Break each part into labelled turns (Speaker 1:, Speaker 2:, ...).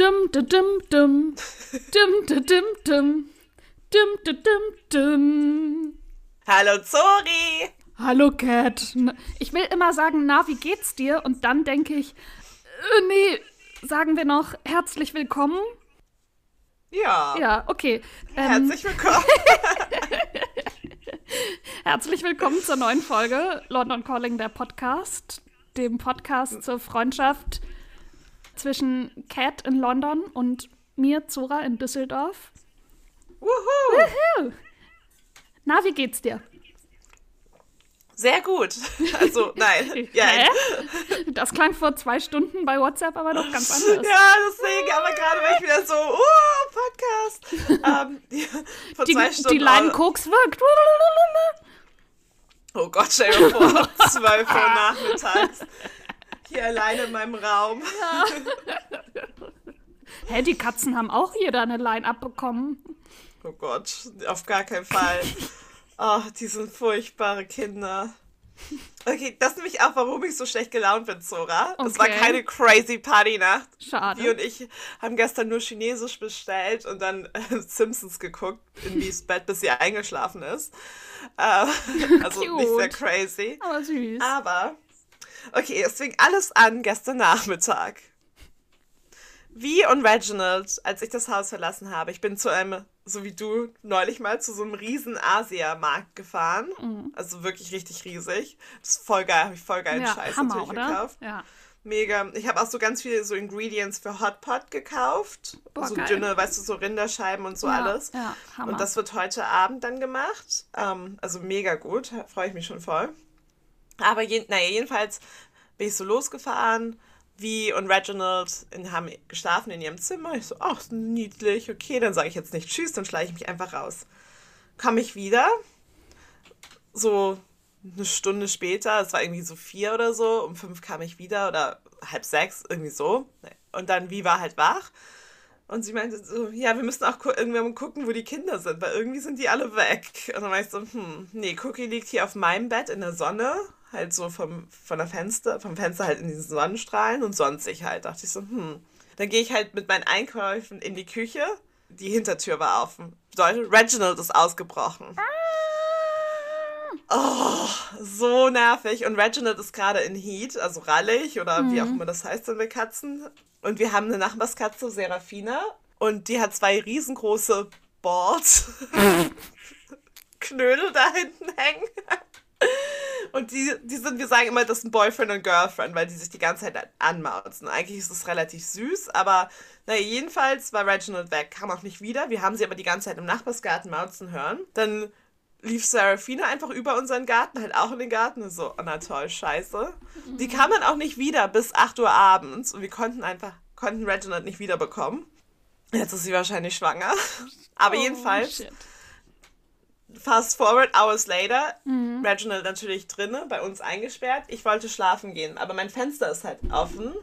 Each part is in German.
Speaker 1: Dum, dum, dum, dum. Dum, dum, dum, dum. Dum, dum, dum.
Speaker 2: Hallo Zori!
Speaker 1: Hallo Cat. Ich will immer sagen, na, wie geht's dir? Und dann denke ich, äh, nee, sagen wir noch herzlich willkommen.
Speaker 2: Ja,
Speaker 1: Ja, okay. Ähm,
Speaker 2: herzlich willkommen.
Speaker 1: herzlich willkommen zur neuen Folge London Calling, der Podcast. Dem Podcast zur Freundschaft zwischen Cat in London und mir, Zora, in Düsseldorf.
Speaker 2: Wuhu!
Speaker 1: Na, wie geht's dir?
Speaker 2: Sehr gut. Also, nein. Ja?
Speaker 1: Das klang vor zwei Stunden bei WhatsApp aber doch ganz anders.
Speaker 2: ja deswegen, aber gerade war ich wieder so, uh, Podcast. ähm, ja, vor
Speaker 1: Die,
Speaker 2: zwei Stunden.
Speaker 1: die Line Koks wirkt.
Speaker 2: Oh Gott, stell dir vor, um 12 Uhr nachmittags. Hier alleine in meinem Raum.
Speaker 1: Hä, die Katzen haben auch jeder eine Line abbekommen.
Speaker 2: Oh Gott, auf gar keinen Fall. Oh, die sind furchtbare Kinder. Okay, das ist nämlich auch, warum ich so schlecht gelaunt bin, Zora. Es war
Speaker 1: Okay.
Speaker 2: keine crazy Partynacht.
Speaker 1: Schade.
Speaker 2: Die und ich haben gestern nur Chinesisch bestellt und dann äh, Simpsons geguckt in Wies Bett, bis sie eingeschlafen ist. Äh, also nicht sehr crazy.
Speaker 1: Aber süß.
Speaker 2: Aber, okay, es fing alles an gestern Nachmittag. Wie und Reginald, als ich das Haus verlassen habe, ich bin zu einem, so wie du, neulich mal zu so einem riesen Asia-Markt gefahren. Also wirklich richtig riesig. Das ist voll geil, habe ich voll geilen
Speaker 1: ja,
Speaker 2: Scheiß
Speaker 1: Hammer,
Speaker 2: natürlich
Speaker 1: oder?
Speaker 2: gekauft.
Speaker 1: Ja.
Speaker 2: Mega. Ich habe auch so ganz viele so Ingredients für Hotpot gekauft.
Speaker 1: Boah,
Speaker 2: so
Speaker 1: geil.
Speaker 2: dünne, weißt du, so Rinderscheiben und so
Speaker 1: ja,
Speaker 2: alles.
Speaker 1: Ja, Hammer.
Speaker 2: Und das wird heute Abend dann gemacht. Ähm, also mega gut, freue ich mich schon voll. Aber je, naja, jedenfalls bin ich so losgefahren. Wie und Reginald in, haben geschlafen in ihrem Zimmer. Ich so, ach, niedlich, okay, dann sage ich jetzt nicht Tschüss, dann schleiche ich mich einfach raus. Komme ich wieder, so eine Stunde später, es war irgendwie so vier oder so, um fünf kam ich wieder oder halb sechs, irgendwie so. Und dann Wie war halt wach. Und sie meinte so, ja, wir müssen auch irgendwann gucken, wo die Kinder sind, weil irgendwie sind die alle weg. Und dann war ich so, hm, nee, Cookie liegt hier auf meinem Bett in der Sonne, halt so vom, von der Fenster, vom Fenster halt in diesen Sonnenstrahlen und sonstig halt. Dachte ich so, hm. Dann gehe ich halt mit meinen Einkäufen in die Küche. Die Hintertür war offen. Bedeutet, Reginald ist ausgebrochen. Oh, so nervig. Und Reginald ist gerade in Heat, also rallig oder wie auch immer das heißt dann bei Katzen. Und wir haben eine Nachbarskatze, Serafina. Und die hat zwei riesengroße Balls. Knödel da hinten hängen. Und die, die sind, wir sagen immer, das sind Boyfriend und Girlfriend, weil die sich die ganze Zeit anmauzen. Eigentlich ist es relativ süß, aber naja, jedenfalls war Reginald weg, kam auch nicht wieder. Wir haben sie aber die ganze Zeit im Nachbarsgarten mauzen hören. Dann lief Serafina einfach über unseren Garten, halt auch in den Garten. Und so, oh na toll, scheiße. Die kam dann auch nicht wieder bis 8 Uhr abends und wir konnten einfach, konnten Reginald nicht wiederbekommen. Jetzt ist sie wahrscheinlich schwanger. Aber
Speaker 1: Oh,
Speaker 2: jedenfalls,
Speaker 1: shit.
Speaker 2: Fast forward, hours later, Reginald natürlich drinne, bei uns eingesperrt. Ich wollte schlafen gehen, aber mein Fenster ist halt offen.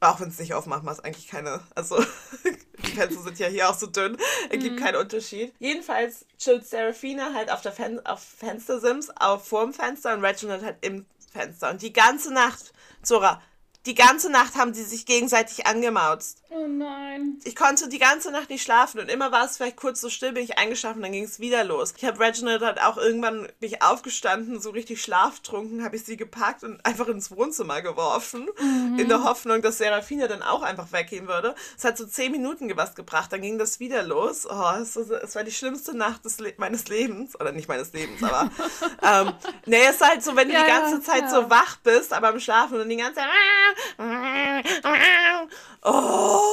Speaker 2: Auch wenn es nicht aufmacht, macht es eigentlich keine. Also, die Fenster sind ja hier auch so dünn, ergibt keinen Unterschied. Jedenfalls chillt Serafina halt auf der Fen auf Fenstersims, auf vorm Fenster und Reginald halt im Fenster. Und die ganze Nacht, Zora, die ganze Nacht haben sie sich gegenseitig angemauzt.
Speaker 1: Oh nein.
Speaker 2: Ich konnte die ganze Nacht nicht schlafen und immer war es vielleicht kurz so still, bin ich eingeschlafen, dann ging es wieder los. Ich habe Reginald halt auch irgendwann bin ich aufgestanden, so richtig schlaftrunken, habe ich sie gepackt und einfach ins Wohnzimmer geworfen, in der Hoffnung, dass Serafina dann auch einfach weggehen würde. Es hat so zehn Minuten was gebracht, dann ging das wieder los. Oh, es, war- es war die schlimmste Nacht des Le meines Lebens, oder nicht meines Lebens, aber ähm, nee, es ist halt so, wenn du
Speaker 1: Ja,
Speaker 2: die ganze Zeit
Speaker 1: ja.
Speaker 2: so wach bist, aber am Schlafen und dann die ganze Zeit Oh.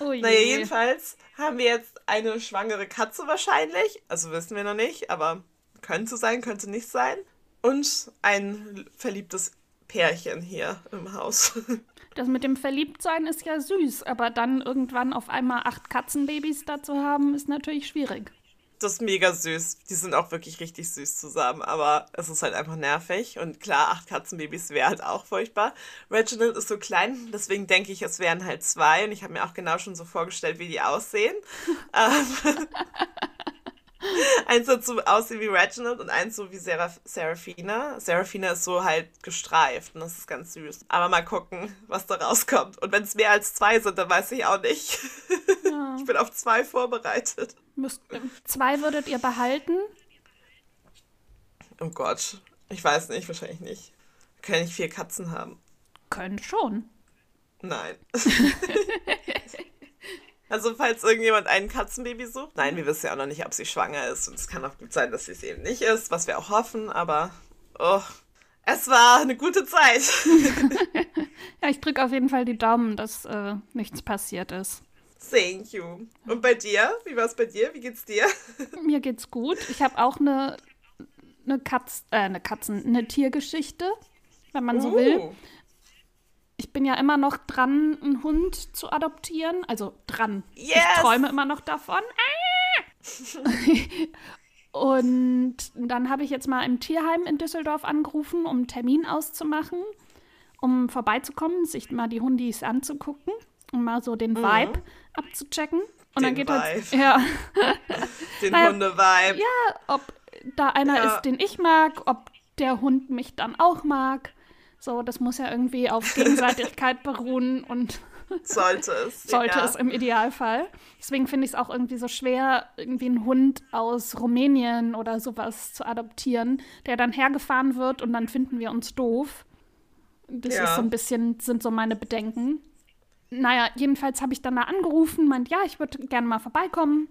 Speaker 1: Oh je.
Speaker 2: Naja, jedenfalls haben wir jetzt eine schwangere Katze wahrscheinlich. Also wissen wir noch nicht, aber könnte sein, könnte nicht sein. Und ein verliebtes Pärchen hier im Haus.
Speaker 1: Das mit dem Verliebtsein ist ja süß, aber dann irgendwann auf einmal acht Katzenbabys da zu haben, ist natürlich schwierig.
Speaker 2: Das ist mega süß. Die sind auch wirklich richtig süß zusammen, aber es ist halt einfach nervig. Und klar, acht Katzenbabys wäre halt auch furchtbar. Reginald ist so klein, deswegen denke ich, es wären halt zwei. Und ich habe mir auch genau schon so vorgestellt, wie die aussehen. ähm, eins so aussehen wie Reginald und eins so wie Seraph Seraphina. Seraphina ist so halt gestreift und das ist ganz süß. Aber mal gucken, was da rauskommt. Und wenn es mehr als zwei sind, dann weiß ich auch nicht. Ja. Ich bin auf zwei vorbereitet.
Speaker 1: Müsst, zwei würdet ihr behalten?
Speaker 2: Oh Gott, ich weiß nicht, wahrscheinlich nicht. Können nicht vier Katzen haben.
Speaker 1: Können schon.
Speaker 2: Nein. also, falls irgendjemand ein Katzenbaby sucht. Nein, wir wissen ja auch noch nicht, ob sie schwanger ist. Und es kann auch gut sein, dass sie es eben nicht ist, was wir auch hoffen. Aber, oh, es war eine gute Zeit.
Speaker 1: ja, ich drücke auf jeden Fall die Daumen, dass äh, nichts passiert ist.
Speaker 2: Thank you. Und bei dir? Wie war es bei dir? Wie geht's dir?
Speaker 1: Mir geht's gut. Ich habe auch eine, eine, Katz, äh, eine Katzen, eine Tiergeschichte, wenn man uh. so will ich bin ja immer noch dran, einen Hund zu adoptieren. Also dran. Yes. Ich träume immer noch davon. Ah! Und dann habe ich jetzt mal im Tierheim in Düsseldorf angerufen, um einen Termin auszumachen, um vorbeizukommen, sich mal die Hundis anzugucken, um mal so den mhm. Vibe abzuchecken. Und den dann geht halt,
Speaker 2: Vibe.
Speaker 1: ja.
Speaker 2: den naja, Hunde-Vibe.
Speaker 1: Ja, ob da einer ja. ist, den ich mag, ob der Hund mich dann auch mag. So, das muss ja irgendwie auf Gegenseitigkeit beruhen und
Speaker 2: sollte es.
Speaker 1: sollte ja. es im Idealfall. Deswegen finde ich es auch irgendwie so schwer, irgendwie einen Hund aus Rumänien oder sowas zu adoptieren, der dann hergefahren wird und dann finden wir uns doof. Das ja. ist so ein bisschen, sind so meine Bedenken. Naja, jedenfalls habe ich dann da angerufen, meint, ja, ich würde gerne mal vorbeikommen.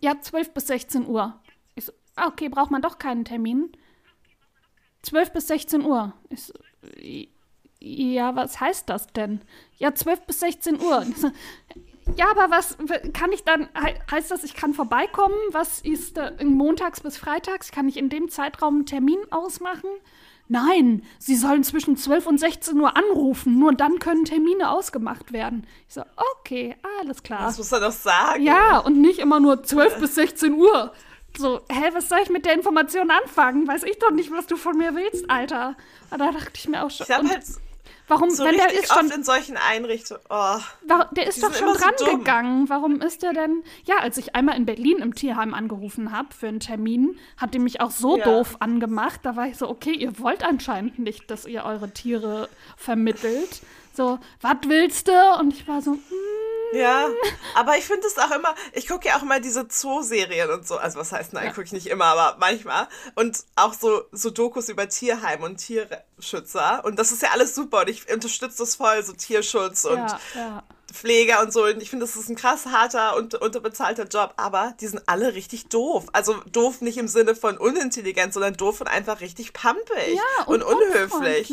Speaker 1: Ja, 12 bis 16 Uhr. Ich so, ah, okay, braucht man doch keinen Termin. 12 bis 16 Uhr. Ich so, ja, was heißt das denn? Ja, 12 bis 16 Uhr. Ja, aber was kann ich dann, heißt das, ich kann vorbeikommen? Was ist da, montags bis freitags? Kann ich in dem Zeitraum einen Termin ausmachen? Nein, Sie sollen zwischen 12 und 16 Uhr anrufen, nur dann können Termine ausgemacht werden. Ich so, okay, alles klar.
Speaker 2: Das muss er doch sagen.
Speaker 1: Ja, und nicht immer nur 12 bis 16 Uhr. So, hä, was soll ich mit der Information anfangen? Weiß ich doch nicht, was du von mir willst, Alter. Aber da dachte ich mir auch schon.
Speaker 2: Ich hab halt warum, so wenn der ist schon in solchen Einrichtungen. Oh,
Speaker 1: der ist doch schon dran so gegangen. Warum ist der denn? Ja, als ich einmal in Berlin im Tierheim angerufen habe für einen Termin, hat die mich auch so ja. doof angemacht. Da war ich so, okay, ihr wollt anscheinend nicht, dass ihr eure Tiere vermittelt. So, was willst du? Und ich war so, hm,
Speaker 2: ja, aber ich finde es auch immer, ich gucke ja auch immer diese Zoo-Serien und so, also was heißt, nein, ja. gucke ich nicht immer, aber manchmal. Und auch so, so Dokus über Tierheim und Tierschützer. Und das ist ja alles super und ich unterstütze das voll, so Tierschutz und ja, ja. Pfleger und so. Und ich finde, das ist ein krass harter und unterbezahlter Job, aber die sind alle richtig doof. Also doof nicht im Sinne von unintelligent, sondern doof und einfach richtig pampig und, und unhöflich.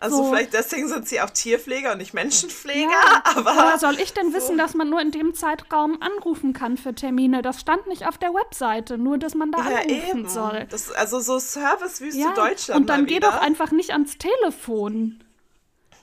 Speaker 2: Also so. vielleicht deswegen sind sie auch Tierpfleger und nicht Menschenpfleger, ja. aber.
Speaker 1: Woher soll ich denn so. wissen, dass man nur in dem Zeitraum anrufen kann für Termine? Das stand nicht auf der Webseite, nur dass man da ja, anrufen eben. soll.
Speaker 2: Das, also so Servicewüste ja. Deutschland.
Speaker 1: Und dann geh doch einfach nicht ans Telefon.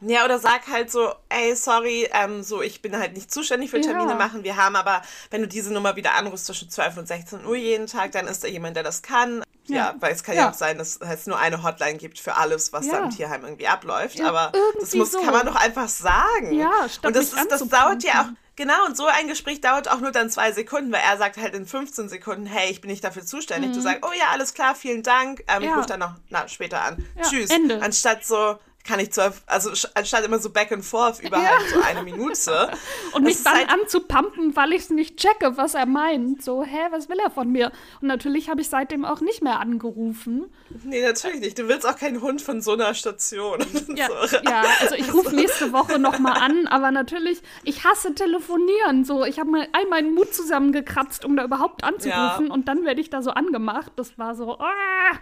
Speaker 2: Ja, oder sag halt so, ey, sorry, ähm, so, ich bin halt nicht zuständig für Termine ja. machen. Wir haben aber, wenn du diese Nummer wieder anrufst zwischen 12 und 16 Uhr jeden Tag, dann ist da jemand, der das kann. Ja, ja weil es kann ja. ja. auch sein, dass es nur eine Hotline gibt für alles, was da im Tierheim irgendwie abläuft. aber das muss, so. kann man doch einfach sagen.
Speaker 1: Ja,
Speaker 2: statt Und das, ist, das dauert ja auch. Genau, und so ein Gespräch dauert auch nur dann zwei Sekunden, weil er sagt halt in 15 Sekunden, hey, ich bin nicht dafür zuständig. Mhm. Du sagst, oh ja, alles klar, vielen Dank. Ähm, Ich rufe dann noch na, später an. Tschüss. Ende. Anstatt so, kann ich zwar, also anstatt immer so back and forth über ja. halt so eine Minute.
Speaker 1: und mich dann halt anzupumpen, weil ich es nicht checke, was er meint. So, hä, was will er von mir? Und natürlich habe ich seitdem auch nicht mehr angerufen.
Speaker 2: Nee, natürlich nicht. Du willst auch keinen Hund von so einer Station.
Speaker 1: Ja, so. ja also ich rufe nächste Woche nochmal an, aber natürlich, ich hasse telefonieren. So, ich habe mal all meinen Mut zusammengekratzt, um da überhaupt anzurufen ja. und dann werde ich da so angemacht. Das war so, ah,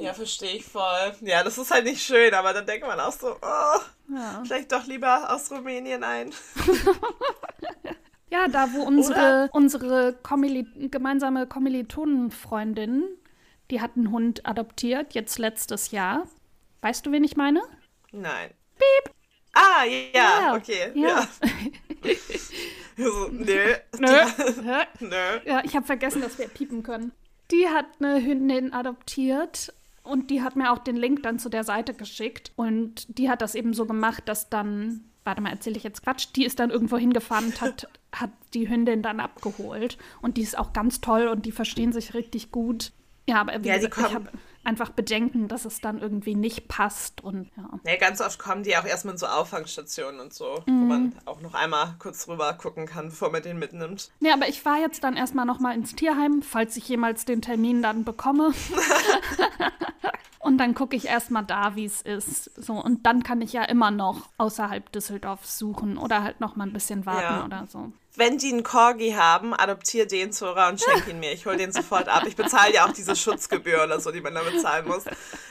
Speaker 2: ja, verstehe ich voll. Ja, das ist halt nicht schön, aber dann denkt man auch so, oh, ja. vielleicht doch lieber aus Rumänien ein.
Speaker 1: ja, da wo unsere, unsere Kommili gemeinsame Kommilitonenfreundin, die hat einen Hund adoptiert, jetzt letztes Jahr. Weißt du, wen ich meine?
Speaker 2: Nein.
Speaker 1: Piep.
Speaker 2: Ah, ja, ja. okay. Ja. ja. so, nö.
Speaker 1: Nö. Nö. Ja, ich habe vergessen, dass wir piepen können. Die hat eine Hündin adoptiert und die hat mir auch den Link dann zu der Seite geschickt. Und die hat das eben so gemacht, dass dann, warte mal, erzähle ich jetzt Quatsch, die ist dann irgendwo hingefahren und hat, hat die Hündin dann abgeholt. Und die ist auch ganz toll und die verstehen sich richtig gut. Ja, aber wie
Speaker 2: Ja,
Speaker 1: gesagt, ich habe einfach Bedenken, dass es dann irgendwie nicht passt und ja.
Speaker 2: Ja, ganz oft kommen die auch erstmal in so Auffangstationen und so,
Speaker 1: Mhm.
Speaker 2: wo man auch noch einmal kurz rüber gucken kann, bevor man den mitnimmt.
Speaker 1: Nee, aber ich fahre jetzt dann erstmal nochmal ins Tierheim, falls ich jemals den Termin dann bekomme. und dann gucke ich erstmal da, wie es ist. So, und dann kann ich ja immer noch außerhalb Düsseldorfs suchen oder halt noch mal ein bisschen warten
Speaker 2: Ja.
Speaker 1: oder so.
Speaker 2: Wenn die einen Corgi haben, adoptier den, Zora, und schenk ihn mir. Ich hole den sofort ab. Ich bezahle ja auch diese Schutzgebühr oder so, die man da bezahlen muss.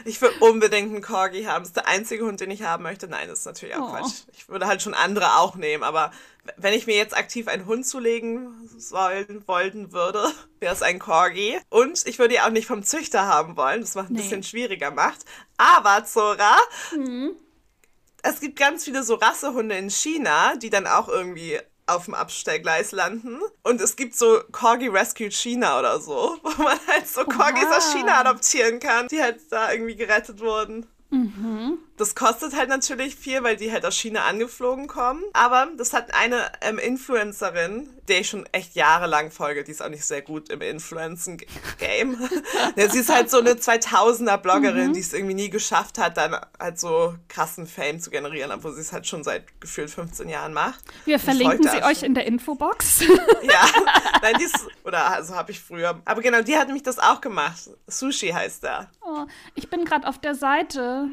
Speaker 2: Ich will unbedingt einen Corgi haben. Das ist der einzige Hund, den ich haben möchte. Nein, das ist natürlich auch
Speaker 1: Oh.
Speaker 2: Quatsch. Ich würde halt schon andere auch nehmen, aber wenn ich mir jetzt aktiv einen Hund zulegen sollen, wollen würde, wäre es ein Corgi. Und ich würde ihn auch nicht vom Züchter haben wollen, das macht ein
Speaker 1: Nee.
Speaker 2: bisschen schwieriger macht. Aber, Zora, es gibt ganz viele so Rassehunde in China, die dann auch irgendwie auf dem Abstellgleis landen. Und es gibt so Corgi Rescue China oder so, wo man halt so Corgis aus
Speaker 1: Oha.
Speaker 2: China adoptieren kann, die halt da irgendwie gerettet wurden. Das kostet halt natürlich viel, weil die halt aus China angeflogen kommen. Aber das hat eine ähm, Influencerin, der ich schon echt jahrelang folge, die ist auch nicht sehr gut im Influencen-Game. ja, sie ist halt so eine 2000er-Bloggerin, die es irgendwie nie geschafft hat, dann halt so krassen Fame zu generieren, obwohl sie es halt schon seit gefühlt 15 Jahren macht.
Speaker 1: Wir verlinken sie euch in der Infobox.
Speaker 2: Ja, nein, die ist, oder also habe ich früher. Aber genau, die hat nämlich das auch gemacht. Sushi heißt er.
Speaker 1: oh, ich bin gerade auf der Seite.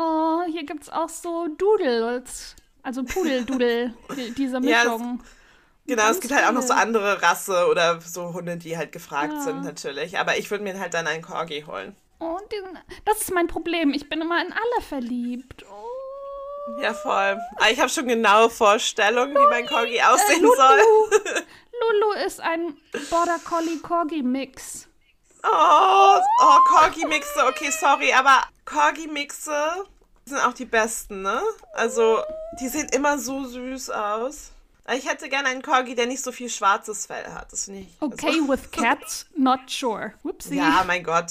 Speaker 1: Oh, hier gibt es auch so Doodles. Also Pudeldudel, die- diese
Speaker 2: Ja, es-
Speaker 1: Mischung.
Speaker 2: Genau,
Speaker 1: Ganz
Speaker 2: es gibt halt auch noch so andere Rasse oder so Hunde, die halt gefragt
Speaker 1: Ja.
Speaker 2: sind natürlich. Aber ich würde mir halt dann einen Corgi holen.
Speaker 1: Oh, diesen, das ist mein Problem. Ich bin immer in alle verliebt. Oh.
Speaker 2: Ja, voll. Aber ich habe schon genaue Vorstellungen, wie mein Corgi aussehen
Speaker 1: Lulu.
Speaker 2: soll.
Speaker 1: Lulu ist ein Border Collie Corgi Mix.
Speaker 2: Oh, oh Corgi-Mixe. Okay, sorry, aber Corgi-Mixe sind auch die besten, ne? Also, die sehen immer so süß aus. Ich hätte gerne einen Corgi, der nicht so viel schwarzes Fell hat. Das finde ich.
Speaker 1: Okay with cats, not sure. Whoopsie.
Speaker 2: Also, ja, mein Gott.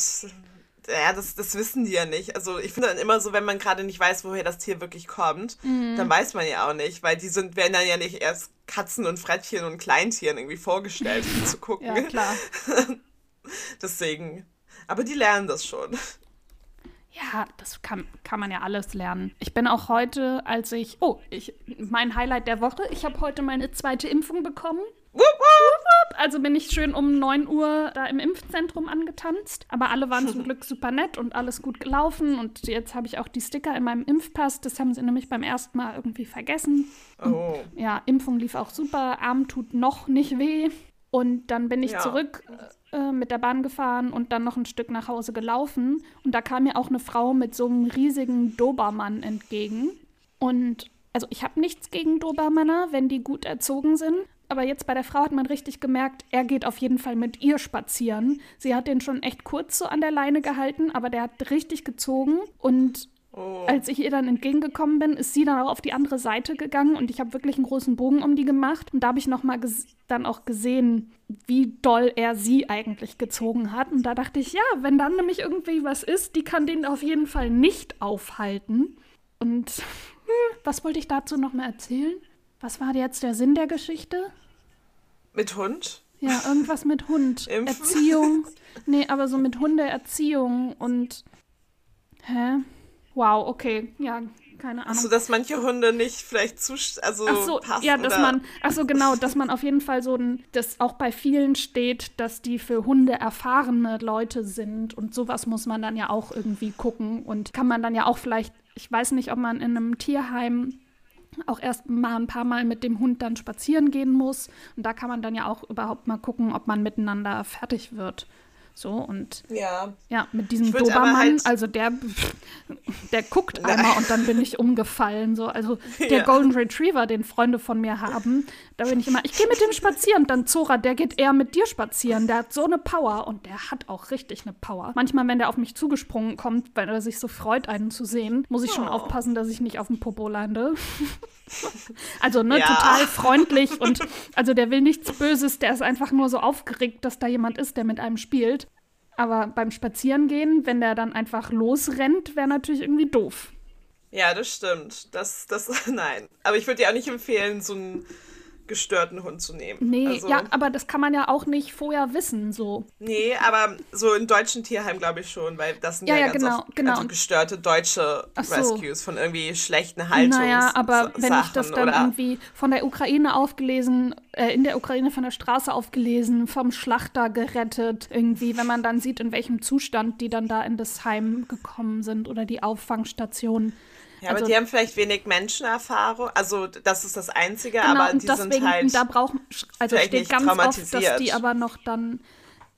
Speaker 2: Ja, das, das wissen die ja nicht. Also ich finde dann immer so, wenn man gerade nicht weiß, woher das Tier wirklich kommt,
Speaker 1: Mhm.
Speaker 2: dann weiß man ja auch nicht, weil die sind, werden dann ja nicht erst Katzen und Frettchen und Kleintieren irgendwie vorgestellt, um zu gucken.
Speaker 1: Ja, klar.
Speaker 2: Deswegen. Aber die lernen das schon.
Speaker 1: Ja, das kann, kann man ja alles lernen. Ich bin auch heute, als ich. Oh, ich, mein Highlight der Woche. Ich habe heute meine zweite Impfung bekommen. Also bin ich schön um 9 Uhr da im Impfzentrum angetanzt. Aber alle waren zum Glück super nett und alles gut gelaufen. Und jetzt habe ich auch die Sticker in meinem Impfpass. Das haben sie nämlich beim ersten Mal irgendwie vergessen.
Speaker 2: Oh.
Speaker 1: Ja, Impfung lief auch super. Arm tut noch nicht weh. Und dann bin ich
Speaker 2: Ja.
Speaker 1: zurück äh, mit der Bahn gefahren und dann noch ein Stück nach Hause gelaufen. Und da kam mir auch eine Frau mit so einem riesigen Dobermann entgegen. Und also ich habe nichts gegen Dobermänner, wenn die gut erzogen sind. Aber jetzt bei der Frau hat man richtig gemerkt, er geht auf jeden Fall mit ihr spazieren. Sie hat den schon echt kurz so an der Leine gehalten, aber der hat richtig gezogen. Und
Speaker 2: Oh.
Speaker 1: als ich ihr dann entgegengekommen bin, ist sie dann auch auf die andere Seite gegangen und ich habe wirklich einen großen Bogen um die gemacht. Und da habe ich noch mal ges- dann auch gesehen, wie doll er sie eigentlich gezogen hat. Und da dachte ich, ja, wenn dann nämlich irgendwie was ist, die kann den auf jeden Fall nicht aufhalten. Und hm, was wollte ich dazu noch mal erzählen? Was war jetzt der Sinn der Geschichte?
Speaker 2: Mit Hund?
Speaker 1: Ja, irgendwas mit Hund.
Speaker 2: Impfen?
Speaker 1: Erziehung. Nee, aber so mit Hundeerziehung und. Hä? Wow, okay. Ja, keine Ahnung.
Speaker 2: Also, dass manche Hunde nicht vielleicht zu, also
Speaker 1: Ach so,
Speaker 2: passen
Speaker 1: ja, dass
Speaker 2: oder
Speaker 1: man, ach so, genau, dass man auf jeden Fall so ein, dass auch bei vielen steht, dass die für Hunde erfahrene Leute sind und sowas muss man dann ja auch irgendwie gucken und kann man dann ja auch vielleicht, ich weiß nicht, ob man in einem Tierheim auch erst mal ein paar Mal mit dem Hund dann spazieren gehen muss und da kann man dann ja auch überhaupt mal gucken, ob man miteinander fertig wird. So und
Speaker 2: Ja.
Speaker 1: ja, mit diesem Dobermann,
Speaker 2: halt-
Speaker 1: also der, der guckt einmal und dann bin ich umgefallen. So. Also der
Speaker 2: Ja.
Speaker 1: Golden Retriever, den Freunde von mir haben, da bin ich immer, ich gehe mit dem spazieren. Dann Zora, der geht eher mit dir spazieren. Der hat so eine Power und der hat auch richtig eine Power. Manchmal, wenn der auf mich zugesprungen kommt, weil er sich so freut, einen zu sehen, muss ich schon
Speaker 2: Oh.
Speaker 1: aufpassen, dass ich nicht auf dem Popo lande. also, ne,
Speaker 2: Ja.
Speaker 1: total freundlich und also der will nichts Böses, der ist einfach nur so aufgeregt, dass da jemand ist, der mit einem spielt. Aber beim Spazierengehen, wenn der dann einfach losrennt, wäre natürlich irgendwie doof.
Speaker 2: Ja, das stimmt. Das, das, nein. Aber ich würde dir auch nicht empfehlen, so einen gestörten Hund zu nehmen.
Speaker 1: Nee,
Speaker 2: also,
Speaker 1: ja, aber das kann man ja auch nicht vorher wissen, so.
Speaker 2: Nee, aber so in deutschen Tierheimen glaube ich schon, weil das sind
Speaker 1: Ja,
Speaker 2: ja,
Speaker 1: ja,
Speaker 2: ganz
Speaker 1: genau,
Speaker 2: oft
Speaker 1: genau.
Speaker 2: einfach gestörte deutsche
Speaker 1: so.
Speaker 2: Rescues von irgendwie schlechten Haltungs
Speaker 1: Naja, aber wenn ich das
Speaker 2: Sachen
Speaker 1: dann
Speaker 2: oder
Speaker 1: irgendwie von der Ukraine aufgelesen, äh, in der Ukraine von der Straße aufgelesen, vom Schlachter gerettet, irgendwie, wenn man dann sieht, in welchem Zustand die dann da in das Heim gekommen sind oder die Auffangstation.
Speaker 2: Ja, aber
Speaker 1: Also-
Speaker 2: die haben vielleicht wenig Menschenerfahrung. Also das ist das Einzige,
Speaker 1: Genau,
Speaker 2: aber die
Speaker 1: deswegen,
Speaker 2: sind halt.
Speaker 1: da brauchen, also steht
Speaker 2: nicht
Speaker 1: ganz oft, dass die aber noch dann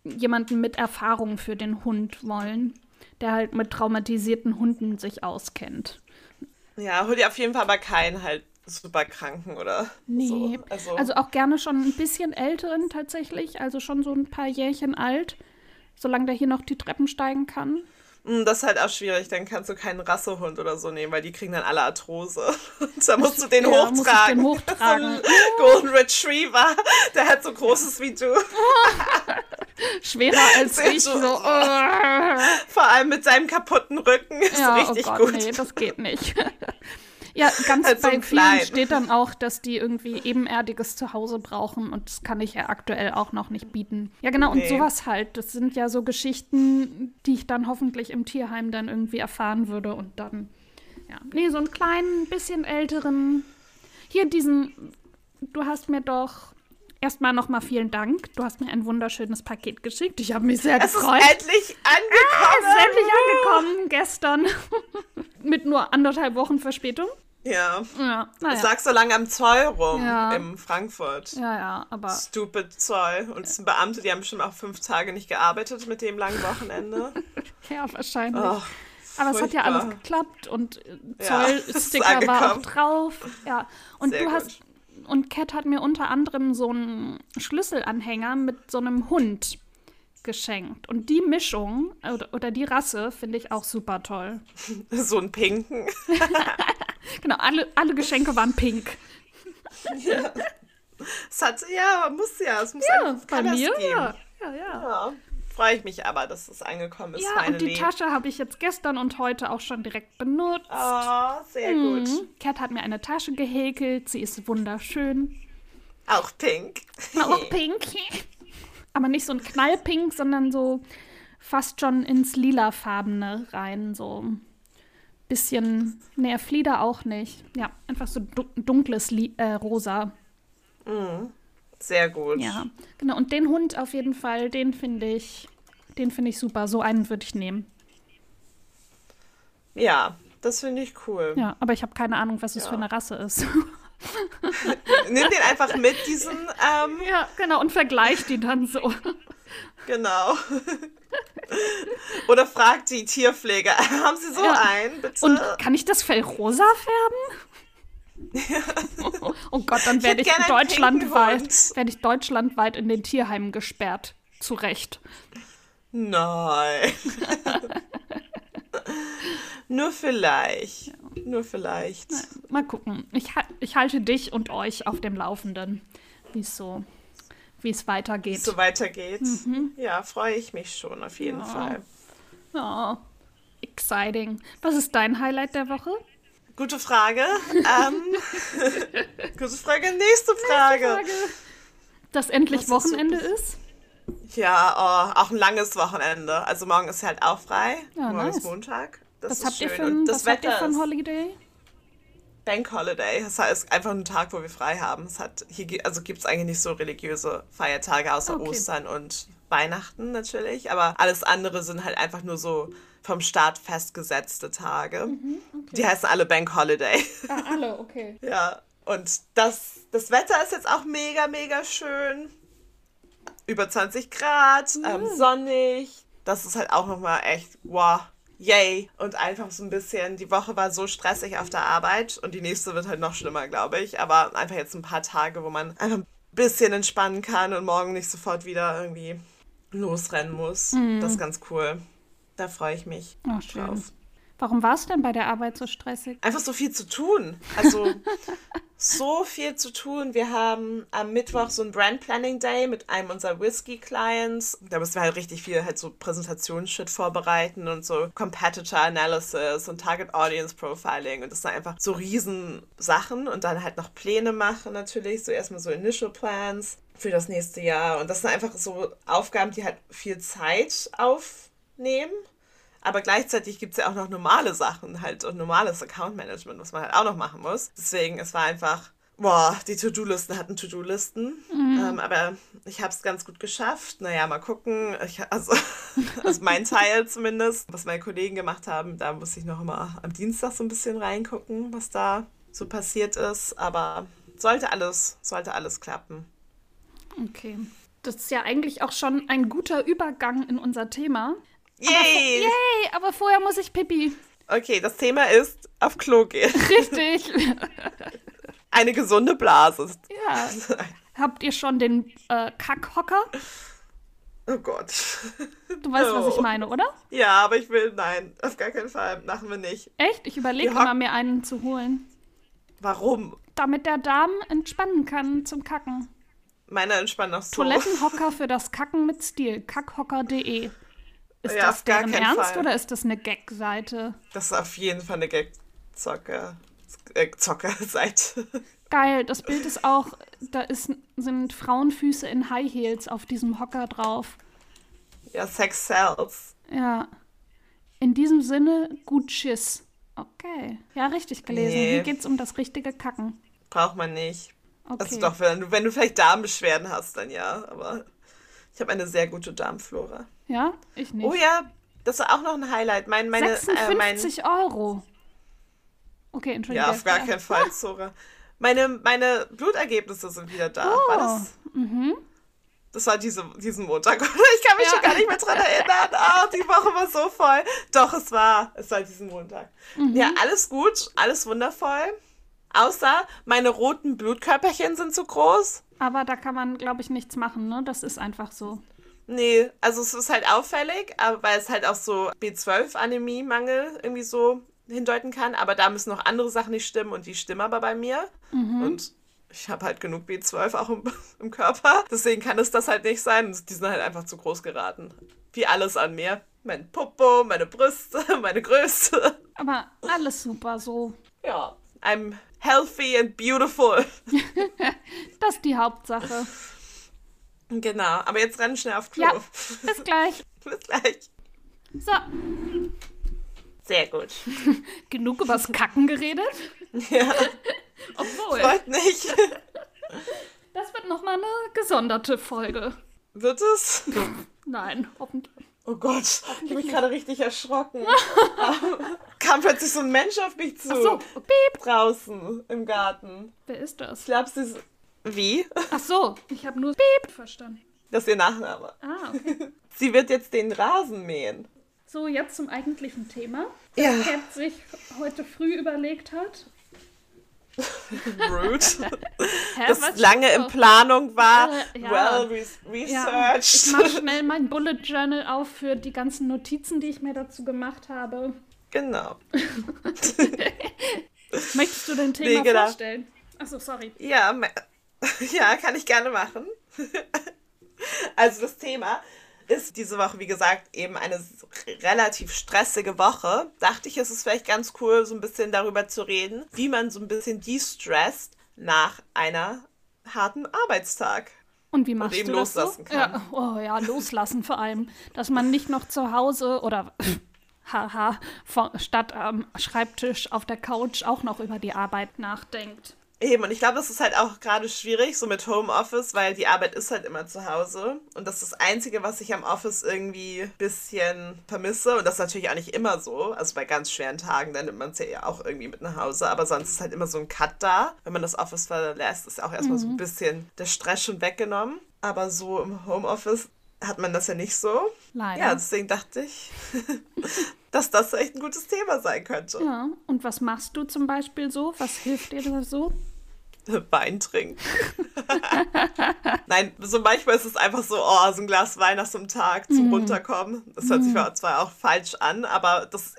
Speaker 1: jemanden mit Erfahrung für den Hund wollen, der halt mit traumatisierten Hunden sich auskennt.
Speaker 2: Ja, hol dir auf jeden Fall aber keinen halt super kranken oder
Speaker 1: Nee,
Speaker 2: so. Also,
Speaker 1: also auch gerne schon ein bisschen älteren tatsächlich, also schon so ein paar Jährchen alt, solange der hier noch die Treppen steigen kann.
Speaker 2: Mh, das ist halt auch schwierig. Dann kannst du keinen Rassehund oder so nehmen, weil die kriegen dann alle Arthrose. Und da musst du den
Speaker 1: Ja,
Speaker 2: hochtragen.
Speaker 1: den hochtragen.
Speaker 2: So ein Golden Retriever, der hat so großes wie du.
Speaker 1: Schwerer als ich, so.
Speaker 2: so. Vor allem mit seinem kaputten Rücken. Ist
Speaker 1: Ja,
Speaker 2: richtig
Speaker 1: oh Gott,
Speaker 2: gut.
Speaker 1: nee, das geht nicht. Ja, ganz
Speaker 2: Halt
Speaker 1: bei vielen
Speaker 2: Klein.
Speaker 1: steht dann auch, dass die irgendwie ebenerdiges Zuhause brauchen und das kann ich ja aktuell auch noch nicht bieten. Ja, genau, und
Speaker 2: Nee.
Speaker 1: sowas halt. Das sind ja so Geschichten, die ich dann hoffentlich im Tierheim dann irgendwie erfahren würde und dann, ja. Nee, so einen kleinen, bisschen älteren. Hier diesen, du hast mir doch. Erstmal nochmal vielen Dank. Du hast mir ein wunderschönes Paket geschickt. Ich habe mich sehr
Speaker 2: Es ist
Speaker 1: gefreut.
Speaker 2: endlich angekommen.
Speaker 1: Es ist endlich angekommen gestern. Mit nur anderthalb Wochen Verspätung.
Speaker 2: Ja.
Speaker 1: Ja, naja.
Speaker 2: lag so lange am Zoll rum
Speaker 1: Ja.
Speaker 2: in Frankfurt.
Speaker 1: Ja, ja, aber
Speaker 2: Stupid Zoll. Und es sind Beamte, die haben bestimmt auch fünf Tage nicht gearbeitet mit dem langen Wochenende.
Speaker 1: ja, wahrscheinlich.
Speaker 2: Oh,
Speaker 1: aber es hat ja alles geklappt und äh,
Speaker 2: Ja,
Speaker 1: Zollsticker war auch drauf. Ja, und
Speaker 2: Sehr
Speaker 1: du
Speaker 2: gut.
Speaker 1: hast und Cat hat mir unter anderem so einen Schlüsselanhänger mit so einem Hund geschenkt. Und die Mischung oder, oder die Rasse finde ich auch super toll.
Speaker 2: So einen pinken.
Speaker 1: Genau, alle, alle Geschenke waren pink.
Speaker 2: Es hat, ja, man muss ja. Es muss
Speaker 1: Ja, bei mir,
Speaker 2: geben.
Speaker 1: ja. Ja, ja.
Speaker 2: Ja. Freue ich mich aber, dass es angekommen ist.
Speaker 1: Ja, und die
Speaker 2: finally.
Speaker 1: Tasche habe ich jetzt gestern und heute auch schon direkt benutzt.
Speaker 2: Oh, sehr gut.
Speaker 1: Mhm. Kat hat mir eine Tasche gehäkelt. Sie ist wunderschön.
Speaker 2: Auch pink.
Speaker 1: Auch pink. Aber nicht so ein Knallpink, sondern so fast schon ins Lilafarbene rein. So bisschen, nee, Flieder auch nicht. Ja, einfach so du- dunkles Li äh, Rosa.
Speaker 2: Sehr gut.
Speaker 1: Ja, genau. Und den Hund auf jeden Fall, den finde ich, den finde ich super. So einen würde ich nehmen.
Speaker 2: Ja, das finde ich cool.
Speaker 1: Ja, aber ich habe keine Ahnung, was es
Speaker 2: Ja.
Speaker 1: für eine Rasse ist.
Speaker 2: Nimm den einfach mit, diesen, ähm,
Speaker 1: ja, genau. Und vergleich die dann so.
Speaker 2: genau. Oder fragt die Tierpfleger, haben Sie so
Speaker 1: Ja.
Speaker 2: einen, bitte?
Speaker 1: Und kann ich das Fell rosa färben? oh Gott, dann werde ich,
Speaker 2: einen
Speaker 1: deutschlandweit, werde ich deutschlandweit in den Tierheimen gesperrt. Zu Recht.
Speaker 2: Nein. Nur vielleicht. Nur vielleicht.
Speaker 1: Mal gucken. Ich, ich halte dich und euch auf dem Laufenden, wie es so, wie es weitergeht.
Speaker 2: So weitergeht.
Speaker 1: Mhm.
Speaker 2: Ja, freue ich mich schon, auf jeden Fall.
Speaker 1: Oh, exciting. Was ist dein Highlight der Woche?
Speaker 2: Gute Frage. ähm, gute Frage. Nächste Frage.
Speaker 1: Dass endlich
Speaker 2: Was
Speaker 1: Wochenende
Speaker 2: so-
Speaker 1: ist?
Speaker 2: Ja, oh, auch ein langes Wochenende. Also morgen ist halt auch frei.
Speaker 1: Ja,
Speaker 2: morgen
Speaker 1: nice.
Speaker 2: ist Montag. Das
Speaker 1: Was habt
Speaker 2: schön.
Speaker 1: ihr für ein,
Speaker 2: das
Speaker 1: was habt ihr
Speaker 2: Wetter
Speaker 1: für ein Holiday?
Speaker 2: Bank Holiday. Das heißt einfach ein Tag, wo wir frei haben. Es hat hier also gibt es eigentlich nicht so religiöse Feiertage außer
Speaker 1: Okay.
Speaker 2: Ostern und Weihnachten natürlich. Aber alles andere sind halt einfach nur so vom Staat festgesetzte Tage.
Speaker 1: Mhm,
Speaker 2: Die heißen alle Bank Holiday.
Speaker 1: Ah, alle, okay.
Speaker 2: Ja, und das, das Wetter ist jetzt auch mega, mega schön. Über 20 Grad, ähm, sonnig. Das ist halt auch nochmal echt, wow, yay. Und einfach so ein bisschen, die Woche war so stressig auf der Arbeit und die nächste wird halt noch schlimmer, glaube ich. Aber einfach jetzt ein paar Tage, wo man einfach ein bisschen entspannen kann und morgen nicht sofort wieder irgendwie losrennen muss. Das ist ganz cool. Da freue ich mich
Speaker 1: Oh, schön. Warum war es denn bei der Arbeit so stressig?
Speaker 2: Einfach so viel zu tun. Also so viel zu tun. Wir haben am Mittwoch so ein Brand Planning Day mit einem unserer Whisky-Clients. Da müssen wir halt richtig viel halt so Präsentationsshit vorbereiten und so Competitor Analysis und Target Audience Profiling. Und das sind einfach so riesen Sachen und dann halt noch Pläne machen natürlich. So erstmal so Initial Plans für das nächste Jahr. Und das sind einfach so Aufgaben, die halt viel Zeit aufnehmen. Aber gleichzeitig gibt es ja auch noch normale Sachen halt und normales Account Management, was man halt auch noch machen muss. Deswegen, es war einfach, boah, die To-Do-Listen hatten To-Do-Listen. Mhm. Ähm, aber ich habe es ganz gut geschafft. Naja, mal gucken. Ich, also, also mein Teil zumindest, was meine Kollegen gemacht haben, da muss ich noch immer am Dienstag so ein bisschen reingucken, was da so passiert ist. Aber sollte alles, sollte alles klappen.
Speaker 1: Okay. Das ist ja eigentlich auch schon ein guter Übergang in unser Thema.
Speaker 2: Yay!
Speaker 1: Aber, yay! Aber vorher muss ich pipi.
Speaker 2: Okay, das Thema ist auf Klo gehen.
Speaker 1: Richtig.
Speaker 2: Eine gesunde Blase.
Speaker 1: Ja. Habt ihr schon den äh, Kackhocker?
Speaker 2: Oh Gott.
Speaker 1: Du weißt, no. was ich meine, oder?
Speaker 2: Ja, aber ich will, nein, auf gar keinen Fall. Machen wir nicht.
Speaker 1: Echt? Ich überlege immer, mir einen zu holen.
Speaker 2: Warum?
Speaker 1: Damit der Darm entspannen kann zum Kacken.
Speaker 2: Meine entspannen auch so.
Speaker 1: Toilettenhocker für das Kacken mit Stil. Kackhocker.de. Ist ja, das deren Ernst Fall. oder ist das eine Gag-Seite?
Speaker 2: Das ist auf jeden Fall eine Gag-Zocker. Äh, Zocker-Seite.
Speaker 1: Geil, das Bild ist auch, da ist, sind Frauenfüße in High Heels auf diesem Hocker drauf.
Speaker 2: Ja, Sex sells.
Speaker 1: Ja. In diesem Sinne, gut Schiss. Okay. Ja, richtig gelesen. Nee. Hier geht es um das richtige Kacken.
Speaker 2: Braucht man nicht. Okay. Also doch, wenn du, wenn du vielleicht Darmbeschwerden hast, dann ja. Aber ich habe eine sehr gute Darmflora.
Speaker 1: Ja, ich nicht.
Speaker 2: Oh ja, das war auch noch ein Highlight. Mein, meine,
Speaker 1: 56 äh, mein... Euro. Okay, Entschuldigung.
Speaker 2: Ja, auf gar keinen Fall, Zora. Meine, meine Blutergebnisse sind wieder da. Oh, war das? Mhm. Das war diese, diesen Montag. Ich kann mich ja. schon gar nicht mehr dran erinnern. Ah, die Woche war so voll. Doch, es war. Es war diesen Montag. Mhm. Ja, alles gut. Alles wundervoll. Außer meine roten Blutkörperchen sind zu groß.
Speaker 1: Aber da kann man, glaube ich, nichts machen, ne? Das ist einfach so.
Speaker 2: Nee, also es ist halt auffällig, aber weil es halt auch so B12-Anämie-Mangel irgendwie so hindeuten kann. Aber da müssen noch andere Sachen nicht stimmen und die stimmen aber bei mir. Mhm. Und ich habe halt genug B12 auch im, im, Körper. Deswegen kann es das halt nicht sein. Die sind halt einfach zu groß geraten. Wie alles an mir. Mein Popo, meine Brüste, meine Größe.
Speaker 1: Aber alles super so.
Speaker 2: Ja, I'm healthy and beautiful.
Speaker 1: das ist die Hauptsache.
Speaker 2: Genau, aber jetzt rennen schnell auf Klo.
Speaker 1: Ja, bis gleich.
Speaker 2: bis gleich.
Speaker 1: So.
Speaker 2: Sehr gut.
Speaker 1: Genug übers Kacken geredet?
Speaker 2: Ja.
Speaker 1: Obwohl.
Speaker 2: Freut mich.
Speaker 1: Das wird nochmal eine gesonderte Folge.
Speaker 2: Wird es?
Speaker 1: Nein, hoffentlich.
Speaker 2: Oh Gott, ich habe mich gerade richtig erschrocken. Kam plötzlich so ein Mensch auf mich zu.
Speaker 1: Ach so, piep.
Speaker 2: Draußen im Garten.
Speaker 1: Wer ist das?
Speaker 2: Ich glaube, sie ist wie?
Speaker 1: Ach so, ich habe nur Piep verstanden.
Speaker 2: Das ist ihr Nachname.
Speaker 1: Ah, okay.
Speaker 2: Sie wird jetzt den Rasen mähen.
Speaker 1: So, jetzt zum eigentlichen Thema.
Speaker 2: Das ja.
Speaker 1: Cat sich heute früh überlegt hat.
Speaker 2: Rude. das lange in Planung war. Äh, ja. Well researched. Ja,
Speaker 1: ich mache schnell mein Bullet Journal auf für die ganzen Notizen, die ich mir dazu gemacht habe.
Speaker 2: Genau.
Speaker 1: Möchtest du dein Thema nee, genau. vorstellen? Achso, sorry.
Speaker 2: Ja, Ja, kann ich gerne machen. Also das Thema ist diese Woche, wie gesagt, eben eine relativ stressige Woche. Dachte ich, es ist vielleicht ganz cool, so ein bisschen darüber zu reden, wie man so ein bisschen de-stresst nach einer harten Arbeitstag.
Speaker 1: Und wie machst
Speaker 2: und eben
Speaker 1: du das
Speaker 2: loslassen
Speaker 1: so? kann. Ja, oh ja, loslassen vor allem. Dass man nicht noch zu Hause oder haha, statt am Schreibtisch auf der Couch auch noch über die Arbeit nachdenkt.
Speaker 2: Eben, und ich glaube, das ist halt auch gerade schwierig, so mit Homeoffice, weil die Arbeit ist halt immer zu Hause. Und das ist das Einzige, was ich am Office irgendwie ein bisschen vermisse. Und das ist natürlich auch nicht immer so. Also bei ganz schweren Tagen, dann nimmt man es ja auch irgendwie mit nach Hause. Aber sonst ist halt immer so ein Cut da. Wenn man das Office verlässt, ist auch erstmal mhm. so ein mhm. bisschen der Stress schon weggenommen. Aber so im Homeoffice hat man das ja nicht so.
Speaker 1: Leider.
Speaker 2: Ja, deswegen dachte ich, dass das echt ein gutes Thema sein könnte.
Speaker 1: Ja, und was machst du zum Beispiel so? Was hilft dir da so?
Speaker 2: Wein trinken. Nein, so manchmal ist es einfach so, oh, so ein Glas Wein nach so einem Tag zum mm. Runterkommen. Das hört sich mm. zwar auch falsch an, aber das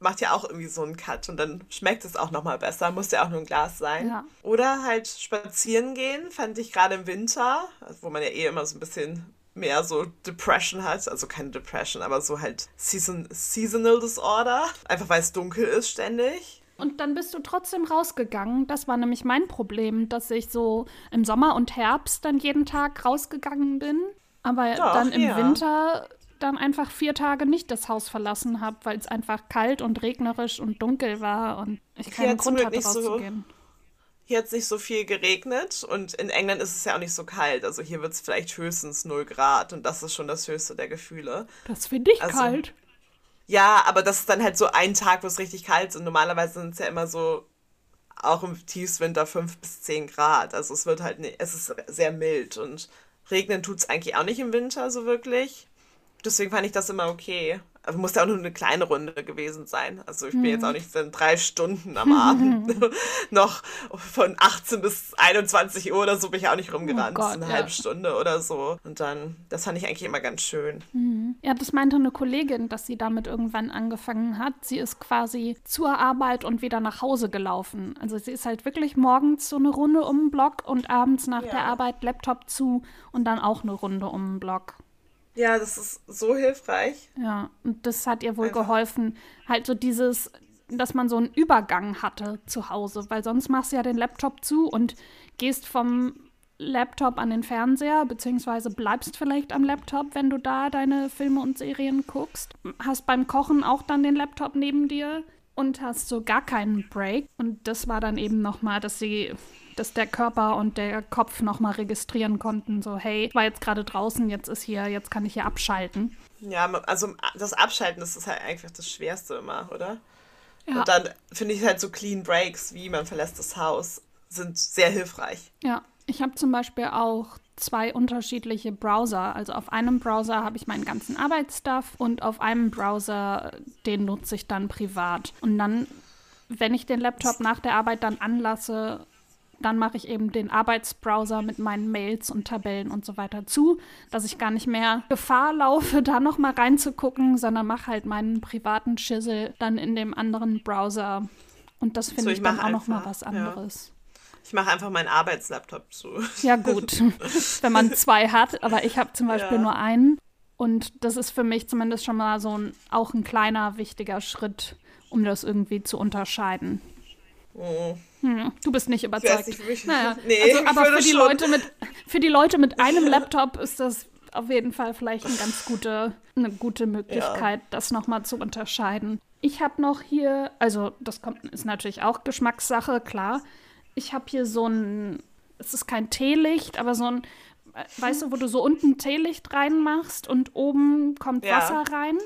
Speaker 2: macht ja auch irgendwie so einen Cut und dann schmeckt es auch nochmal besser. Muss ja auch nur ein Glas sein.
Speaker 1: Ja.
Speaker 2: Oder halt spazieren gehen, fand ich gerade im Winter, wo man ja eh immer so ein bisschen mehr so Depression hat, also keine Depression, aber so halt Season, Seasonal Disorder, einfach weil es dunkel ist ständig.
Speaker 1: Und dann bist du trotzdem rausgegangen. Das war nämlich mein Problem, dass ich so im Sommer und Herbst dann jeden Tag rausgegangen bin, aber
Speaker 2: Doch,
Speaker 1: dann im
Speaker 2: ja.
Speaker 1: Winter dann einfach vier Tage nicht das Haus verlassen habe, weil es einfach kalt und regnerisch und dunkel war und ich keinen
Speaker 2: zum
Speaker 1: Grund hatte
Speaker 2: nicht so-
Speaker 1: rauszugehen.
Speaker 2: Hier hat es nicht so viel geregnet und in England ist es ja auch nicht so kalt. Also hier wird es vielleicht höchstens 0 Grad und das ist schon das höchste der Gefühle.
Speaker 1: Das finde ich
Speaker 2: Also-
Speaker 1: kalt.
Speaker 2: Ja, aber das ist dann halt so ein Tag, wo es richtig kalt ist. Und normalerweise sind es ja immer so, auch im Tiefswinter 5 bis 10 Grad. Also es wird halt, ne, es ist sehr mild und regnen tut es eigentlich auch nicht im Winter so wirklich. Deswegen fand ich das immer okay. Aber muss ja auch nur eine kleine Runde gewesen sein. Also ich bin jetzt auch nicht dann drei Stunden am Abend noch von 18 bis 21 Uhr oder so bin ich auch nicht rumgerannt.
Speaker 1: Oh Gott,
Speaker 2: eine
Speaker 1: ja.
Speaker 2: halbe Stunde oder so. Und dann, das fand ich eigentlich immer ganz schön.
Speaker 1: Ja, das meinte eine Kollegin, dass sie damit irgendwann angefangen hat. Sie ist quasi zur Arbeit und wieder nach Hause gelaufen. Also sie ist halt wirklich morgens so eine Runde um den Block und abends nach
Speaker 2: Ja.
Speaker 1: der Arbeit Laptop zu und dann auch eine Runde um den Block.
Speaker 2: Ja, das ist so hilfreich.
Speaker 1: Ja, und das hat ihr wohl
Speaker 2: Einfach.
Speaker 1: geholfen. Halt so dieses, dass man so einen Übergang hatte zu Hause, weil sonst machst du ja den Laptop zu und gehst vom Laptop an den Fernseher, beziehungsweise bleibst vielleicht am Laptop, wenn du da deine Filme und Serien guckst. Hast beim Kochen auch dann den Laptop neben dir und hast so gar keinen Break. Und das war dann eben nochmal, dass sie dass der Körper und der Kopf nochmal registrieren konnten, so hey, ich war jetzt gerade draußen, jetzt ist hier, jetzt kann ich hier abschalten.
Speaker 2: Ja, also das Abschalten, das ist halt einfach das Schwerste immer, oder?
Speaker 1: Ja.
Speaker 2: Und dann finde ich halt so Clean Breaks, wie man verlässt das Haus, sind sehr hilfreich.
Speaker 1: Ja, ich habe zum Beispiel auch zwei unterschiedliche Browser. Also auf einem Browser habe ich meinen ganzen Arbeitsstuff und auf einem Browser, den nutze ich dann privat. Und dann, wenn ich den Laptop nach der Arbeit dann anlasse, dann mache ich eben den Arbeitsbrowser mit meinen Mails und Tabellen und so weiter zu, dass ich gar nicht mehr Gefahr laufe, da noch mal reinzugucken, sondern mache halt meinen privaten Schissel dann in dem anderen Browser. Und das finde
Speaker 2: So,
Speaker 1: ich,
Speaker 2: ich
Speaker 1: dann auch noch mal
Speaker 2: einfach,
Speaker 1: was
Speaker 2: ja.
Speaker 1: anderes.
Speaker 2: Ich mache einfach meinen Arbeitslaptop zu.
Speaker 1: Ja, gut, wenn man zwei hat, aber ich habe zum Beispiel
Speaker 2: Ja.
Speaker 1: nur einen. Und das ist für mich zumindest schon mal so ein, auch ein kleiner, wichtiger Schritt, um das irgendwie zu unterscheiden.
Speaker 2: Oh.
Speaker 1: Hm, du bist nicht
Speaker 2: Ich weiß
Speaker 1: überzeugt.
Speaker 2: nicht, wie-
Speaker 1: Naja,
Speaker 2: nee,
Speaker 1: also,
Speaker 2: ich
Speaker 1: aber für die,
Speaker 2: schon.
Speaker 1: Leute mit, für die Leute mit einem Laptop ist das auf jeden Fall vielleicht eine ganz gute, eine gute Möglichkeit, das nochmal zu unterscheiden. Ich habe noch hier, also das kommt, ist natürlich auch Geschmackssache, klar. Ich habe hier so ein, es ist kein Teelicht, aber so ein, weißt du, wo du so unten Teelicht reinmachst und oben kommt
Speaker 2: Ja.
Speaker 1: Wasser rein.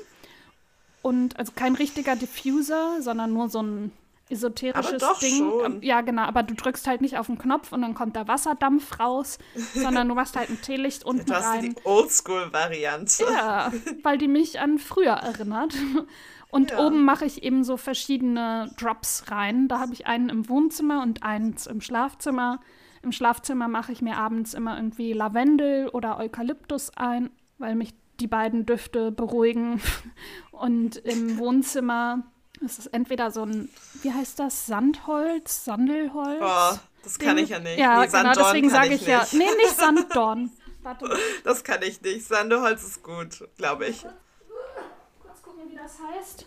Speaker 1: Und also kein richtiger Diffuser, sondern nur so ein esoterisches Ding.
Speaker 2: schon.
Speaker 1: Ja, genau, aber du drückst halt nicht auf den Knopf und dann kommt da Wasserdampf raus, sondern du machst halt ein Teelicht unten
Speaker 2: Du hast
Speaker 1: rein.
Speaker 2: die Oldschool-Variante.
Speaker 1: Ja, weil die mich an früher erinnert. Und
Speaker 2: Ja.
Speaker 1: oben mache ich eben so verschiedene Drops rein. Da habe ich einen im Wohnzimmer und eins im Schlafzimmer. Im Schlafzimmer mache ich mir abends immer irgendwie Lavendel oder Eukalyptus ein, weil mich die beiden Düfte beruhigen. Und im Wohnzimmer ist es entweder so ein, wie heißt das, Sandholz, Sandelholz?
Speaker 2: Boah, das kann
Speaker 1: Ding.
Speaker 2: ich ja nicht.
Speaker 1: Ja,
Speaker 2: nee,
Speaker 1: genau, deswegen
Speaker 2: kann
Speaker 1: sage ich, ja.
Speaker 2: nicht.
Speaker 1: Nee, nicht Sanddorn. Warte,
Speaker 2: Das kann ich nicht. Sandeholz ist gut, glaube ich.
Speaker 1: kurz gucken, wie das heißt.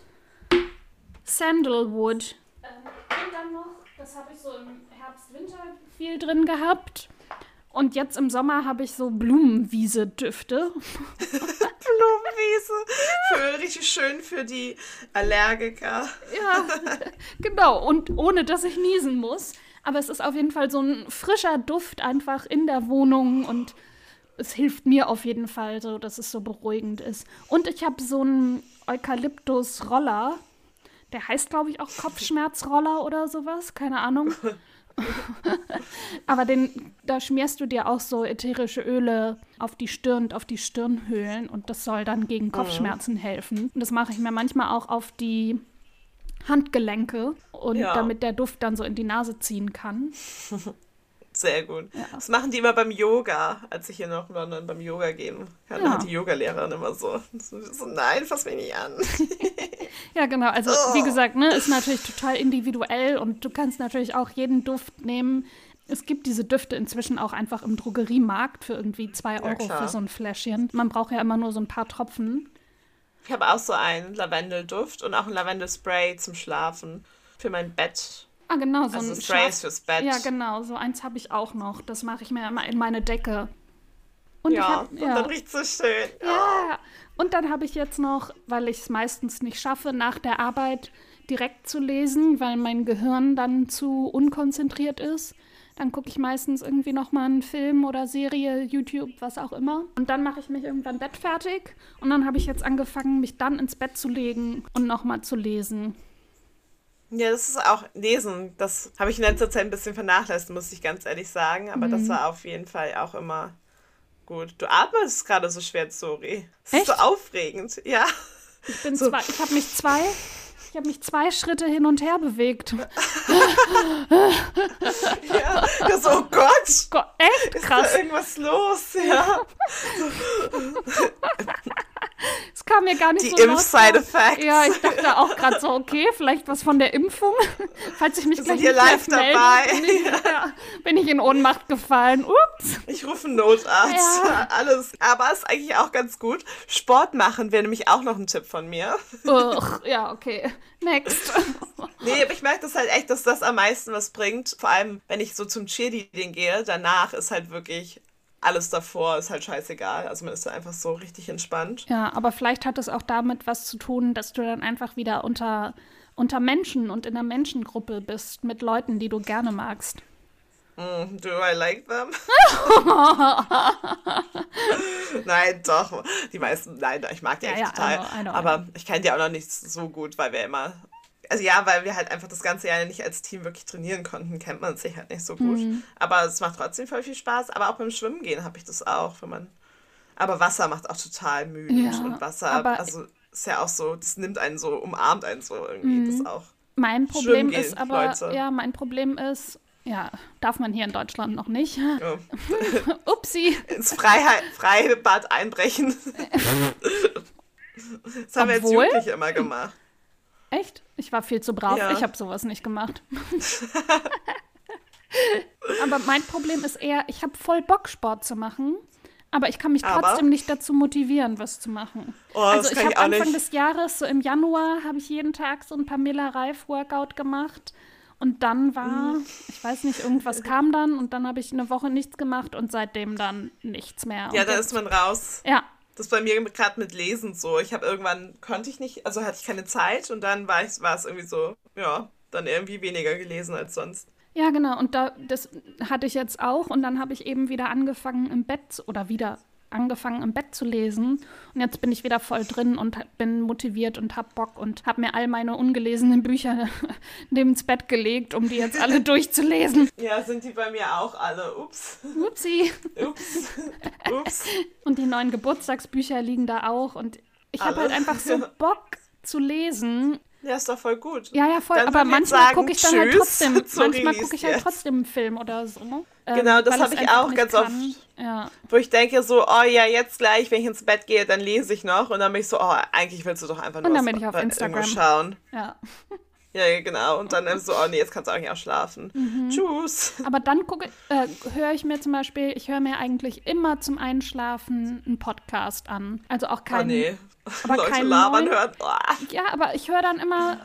Speaker 1: Sandalwood. Ähm, und dann noch, das habe ich so im Herbst, Winter viel drin gehabt. Und jetzt im Sommer habe ich so Blumenwiese-Düfte.
Speaker 2: Blumenwiese. Für, richtig schön für die Allergiker.
Speaker 1: Ja, genau. Und ohne, dass ich niesen muss. Aber es ist auf jeden Fall so ein frischer Duft einfach in der Wohnung und es hilft mir auf jeden Fall so, dass es so beruhigend ist. Und ich habe so einen Eukalyptus-Roller. Der heißt, glaube ich, auch Kopfschmerzroller oder sowas. Keine Ahnung. Aber den, da schmierst du dir auch so ätherische Öle auf die Stirn und auf die Stirnhöhlen und das soll dann gegen Kopfschmerzen helfen. Und das mache ich mir manchmal auch auf die Handgelenke und
Speaker 2: Ja.
Speaker 1: damit der Duft dann so in die Nase ziehen kann.
Speaker 2: Sehr gut. Das machen die immer beim Yoga, als ich hier noch in London beim Yoga gehen kann.
Speaker 1: Ja.
Speaker 2: Hat die Yogalehrerin immer so. So, nein, fass mich nicht an.
Speaker 1: Ja, genau. Also, oh. wie gesagt, ne, ist natürlich total individuell und du kannst natürlich auch jeden Duft nehmen. Es gibt diese Düfte inzwischen auch einfach im Drogeriemarkt für irgendwie zwei Euro ja, für so ein Fläschchen. Man braucht ja immer nur so ein paar Tropfen.
Speaker 2: Ich habe auch so einen Lavendelduft und auch ein Lavendelspray zum Schlafen für mein Bett.
Speaker 1: Ah, genau,
Speaker 2: so also ein Spray fürs Bett.
Speaker 1: Ja, genau, so eins habe ich auch noch. Das mache ich mir immer in meine Decke.
Speaker 2: Und ja, hab, ja. und dann riecht es so schön.
Speaker 1: Ja, und dann habe ich jetzt noch, weil ich es meistens nicht schaffe, nach der Arbeit direkt zu lesen, weil mein Gehirn dann zu unkonzentriert ist. Dann gucke ich meistens irgendwie noch mal einen Film oder Serie, YouTube, was auch immer. Und dann mache ich mich irgendwann Bett fertig. Und dann habe ich jetzt angefangen, mich dann ins Bett zu legen und noch mal zu lesen.
Speaker 2: Ja, das ist auch Lesen. Das habe ich in letzter Zeit ein bisschen vernachlässigt, muss ich ganz ehrlich sagen. Aber mhm. das war auf jeden Fall auch immer gut. Du atmest gerade so schwer, Zori. Das Echt? ist so aufregend. Ja.
Speaker 1: Ich bin so. zwei, ich habe mich zwei, ich habe mich zwei Schritte hin und her bewegt.
Speaker 2: ja, das, oh Gott.
Speaker 1: Gott echt krass.
Speaker 2: Ist da irgendwas los? Ja.
Speaker 1: Es kam mir gar nicht
Speaker 2: die
Speaker 1: so
Speaker 2: Die Impf-Side-Effects.
Speaker 1: Ja, ich dachte auch gerade so, okay, vielleicht was von der Impfung. Falls ich mich
Speaker 2: Wir
Speaker 1: gleich
Speaker 2: sind hier live dabei.
Speaker 1: Bin ich, ja, bin ich in Ohnmacht gefallen. Ups.
Speaker 2: Ich rufe einen Notarzt. Ja. Alles. Aber ist eigentlich auch ganz gut. Sport machen wäre nämlich auch noch ein Tipp von mir.
Speaker 1: Uch, ja, okay. Next.
Speaker 2: Nee, aber ich merke das halt echt, dass das am meisten was bringt. Vor allem, wenn ich so zum Cheerleading gehe, danach ist halt wirklich alles davor ist halt scheißegal. Also man ist da einfach so richtig entspannt.
Speaker 1: Ja, aber vielleicht hat es auch damit was zu tun, dass du dann einfach wieder unter, unter Menschen und in einer Menschengruppe bist mit Leuten, die du gerne magst.
Speaker 2: Mm, do I like them? nein, doch. Die meisten, nein, ich mag die ja, echt ja, total. I know, I know, aber ich kenne die auch noch nicht so gut, weil wir immer also ja, weil wir halt einfach das ganze Jahr nicht als Team wirklich trainieren konnten, kennt man sich halt nicht so gut. Mhm. Aber es macht trotzdem voll viel Spaß. Aber auch beim Schwimmen gehen habe ich das auch, wenn man. Aber Wasser macht auch total müde. Ja, und Wasser, also ist ja auch so, das nimmt einen so, umarmt einen so irgendwie. Mhm. Das auch.
Speaker 1: Mein Problem gehen, ist aber, Leute. ja, mein Problem ist, ja, darf man hier in Deutschland noch nicht. Ja. Upsi.
Speaker 2: Ins Freiheit, Freibad einbrechen. das haben Obwohl, wir jetzt wirklich immer gemacht.
Speaker 1: Echt? Ich war viel zu brav. Ja. Ich habe sowas nicht gemacht. aber mein Problem ist eher, ich habe voll Bock, Sport zu machen. Aber ich kann mich aber? trotzdem nicht dazu motivieren, was zu machen.
Speaker 2: Oh,
Speaker 1: also ich habe Anfang
Speaker 2: nicht.
Speaker 1: des Jahres, so im Januar, habe ich jeden Tag so ein Pamela Reif Workout gemacht. Und dann war, mhm. ich weiß nicht, irgendwas kam dann und dann habe ich eine Woche nichts gemacht und seitdem dann nichts mehr.
Speaker 2: Ja,
Speaker 1: und
Speaker 2: da ist man raus.
Speaker 1: Ja,
Speaker 2: das bei mir gerade mit Lesen so. Ich habe irgendwann, konnte ich nicht, also hatte ich keine Zeit und dann war es irgendwie so, ja, dann irgendwie weniger gelesen als sonst.
Speaker 1: Ja, genau. Und da, das hatte ich jetzt auch. Und dann habe ich eben wieder angefangen im Bett oder wieder angefangen im Bett zu lesen und jetzt bin ich wieder voll drin und bin motiviert und hab Bock und habe mir all meine ungelesenen Bücher neben ins Bett gelegt, um die jetzt alle durchzulesen.
Speaker 2: Ja, sind die bei mir auch alle. Ups.
Speaker 1: Upsi.
Speaker 2: Ups. Ups.
Speaker 1: Und die neuen Geburtstagsbücher liegen da auch und ich habe halt einfach so Bock zu lesen
Speaker 2: ja, ist doch voll gut.
Speaker 1: Ja, ja, voll. Dann aber manchmal gucke ich dann halt trotzdem, manchmal gucke ich halt trotzdem einen Film oder so.
Speaker 2: Ähm, genau, das habe ich auch ganz kann. oft.
Speaker 1: Ja.
Speaker 2: Wo ich denke so, oh ja, jetzt gleich, wenn ich ins Bett gehe, dann lese ich noch. Und dann bin ich so, oh, eigentlich willst du doch einfach nur
Speaker 1: Und dann bin ich auf Instagram.
Speaker 2: schauen.
Speaker 1: Ja.
Speaker 2: Ja, genau. Und dann so, oh nee, jetzt kannst du eigentlich auch schlafen. Mhm. Tschüss.
Speaker 1: Aber dann gucke, äh, höre ich mir zum Beispiel, ich höre mir eigentlich immer zum Einschlafen einen Podcast an. Also auch kein. Oh
Speaker 2: nee.
Speaker 1: Aber
Speaker 2: Leute labern hören. Oh.
Speaker 1: Ja, aber ich höre dann immer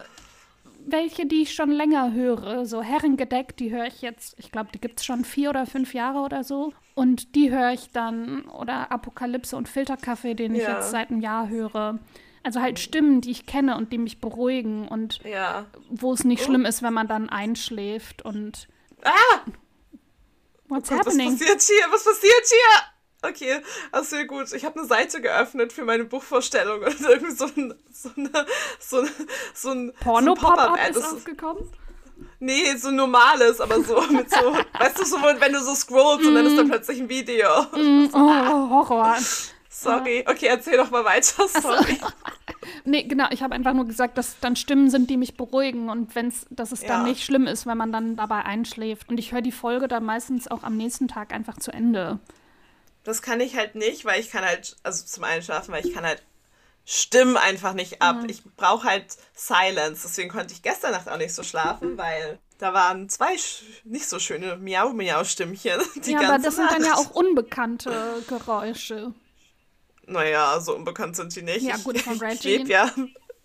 Speaker 1: welche, die ich schon länger höre. So Herrengedeck, die höre ich jetzt, ich glaube, die gibt es schon vier oder fünf Jahre oder so. Und die höre ich dann, oder Apokalypse und Filterkaffee, den ich jetzt seit einem Jahr höre. Also halt Stimmen, die ich kenne und die mich beruhigen und
Speaker 2: ja.
Speaker 1: wo es nicht oh. schlimm ist, wenn man dann einschläft und.
Speaker 2: Ah!
Speaker 1: What's oh Gott, happening?
Speaker 2: Was passiert hier? Was passiert hier? Okay, also sehr gut. Ich habe eine Seite geöffnet für meine Buchvorstellung und irgendwie so ein, so eine, so, ein, so ein
Speaker 1: Porno-Pop-Up
Speaker 2: so
Speaker 1: ist aufgekommen?
Speaker 2: Nee, so normales, aber so mit so, weißt du, so, wenn du so scrollst mm. und dann ist da mm. plötzlich ein Video.
Speaker 1: Mm, oh, Horror.
Speaker 2: Sorry. Okay, erzähl doch mal weiter. Sorry. Also,
Speaker 1: nee, genau. Ich habe einfach nur gesagt, dass dann Stimmen sind, die mich beruhigen und wenn's, dass es ja. dann nicht schlimm ist, wenn man dann dabei einschläft. Und ich höre die Folge dann meistens auch am nächsten Tag einfach zu Ende.
Speaker 2: Das kann ich halt nicht, weil ich kann halt, also zum Einschlafen, weil ich kann halt stimmen einfach nicht ab. Ich brauche halt Silence. Deswegen konnte ich gestern Nacht auch nicht so schlafen, weil da waren zwei nicht so schöne Miau-Miau-Stimmchen.
Speaker 1: Ja, aber das sind dann
Speaker 2: Nacht.
Speaker 1: ja auch unbekannte Geräusche.
Speaker 2: Naja, so unbekannt sind die nicht.
Speaker 1: Ja, gut, von
Speaker 2: Ich
Speaker 1: Reggie.
Speaker 2: lebe ja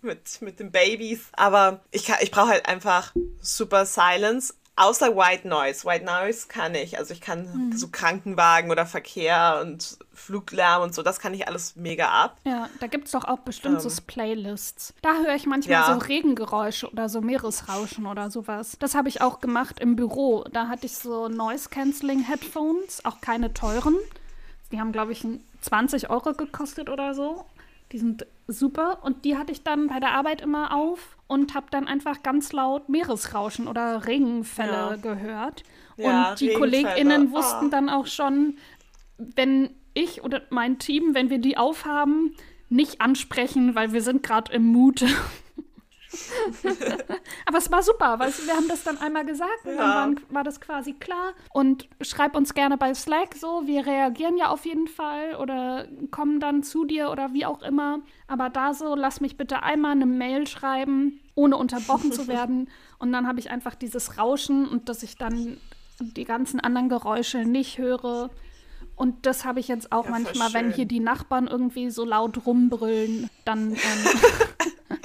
Speaker 2: mit, mit den Babys. Aber ich, kann- ich brauche halt einfach super Silence. Außer White Noise. White Noise kann ich. Also ich kann
Speaker 1: Mhm.
Speaker 2: so Krankenwagen oder Verkehr und Fluglärm und so, das kann ich alles mega ab.
Speaker 1: Ja, da gibt es doch auch bestimmt so Playlists. Da höre ich manchmal
Speaker 2: Ähm. Ja.
Speaker 1: so Regengeräusche oder so Meeresrauschen oder sowas. Das habe ich auch gemacht im Büro. Da hatte ich so Noise-Canceling-Headphones, auch keine teuren. Die haben, glaube ich, ein 20 Euro gekostet oder so. Die sind super. Und die hatte ich dann bei der Arbeit immer auf und habe dann einfach ganz laut Meeresrauschen oder Regenfälle
Speaker 2: Ja.
Speaker 1: gehört.
Speaker 2: Ja,
Speaker 1: und die. KollegInnen
Speaker 2: Ah.
Speaker 1: wussten dann auch schon, wenn ich oder mein Team, wenn wir die aufhaben, nicht ansprechen, weil wir sind gerade im Mut. Aber es war super, weil wir haben das dann einmal gesagt und
Speaker 2: Ja.
Speaker 1: dann waren, war das quasi klar. Und schreib uns gerne bei Slack so, wir reagieren ja auf jeden Fall oder kommen dann zu dir oder wie auch immer. Aber da so, lass mich bitte einmal eine Mail schreiben, ohne unterbrochen zu werden. Und dann habe ich einfach dieses Rauschen und dass ich dann die ganzen anderen Geräusche nicht höre. Und das habe ich jetzt auch
Speaker 2: Ja,
Speaker 1: manchmal, wenn hier die Nachbarn irgendwie so laut rumbrüllen, dann ähm,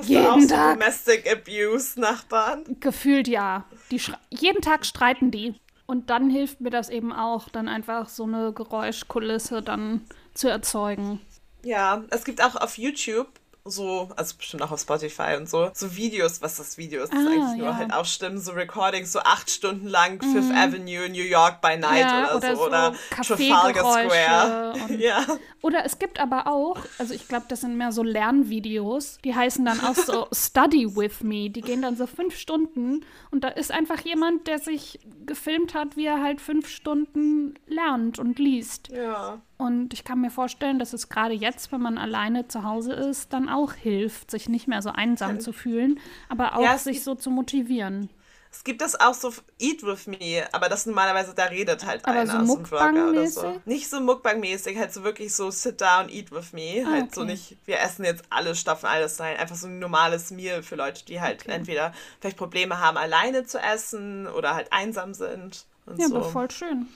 Speaker 2: Hast
Speaker 1: Jeden
Speaker 2: du auch so
Speaker 1: Tag.
Speaker 2: Domestic Abuse Nachbarn?
Speaker 1: gefühlt ja. Die jeden Tag streiten die. Und dann hilft mir das eben auch, dann einfach so eine Geräuschkulisse dann zu erzeugen.
Speaker 2: Ja, es gibt auch auf YouTube so, also bestimmt auch auf Spotify und so, so Videos, was das Video ist, das ist
Speaker 1: Ah,
Speaker 2: eigentlich nur
Speaker 1: ja. Mhm.
Speaker 2: halt auch Stimmen, so Recordings, so acht Stunden lang Fifth Avenue, New York by Night
Speaker 1: Ja,
Speaker 2: oder,
Speaker 1: oder
Speaker 2: so, oder Trafalgar Square. Ja,
Speaker 1: Oder es gibt aber auch, also ich glaube, das sind mehr so Lernvideos, die heißen dann auch so Study with Me. Die gehen dann so fünf Stunden und da ist einfach jemand, der sich gefilmt hat, wie er halt fünf Stunden lernt und liest.
Speaker 2: ja.
Speaker 1: Und ich kann mir vorstellen, dass es gerade jetzt, wenn man alleine zu Hause ist, dann auch hilft, sich nicht mehr so einsam zu fühlen, aber auch
Speaker 2: Ja,
Speaker 1: sich
Speaker 2: gibt-
Speaker 1: so zu motivieren.
Speaker 2: Es gibt das auch so Eat with Me, aber das normalerweise, da redet halt
Speaker 1: Aber
Speaker 2: einer,
Speaker 1: so
Speaker 2: so ein Vlogger oder so. Nicht so Mukbang-mäßig, halt so wirklich so Sit down, eat with me.
Speaker 1: Ah,
Speaker 2: halt so
Speaker 1: okay.
Speaker 2: nicht, wir essen jetzt alle, stopfen alles rein. Einfach so ein normales Meal für Leute, die halt entweder vielleicht Probleme haben, alleine zu essen oder halt einsam sind. Und
Speaker 1: Ja,
Speaker 2: so.
Speaker 1: aber voll schön.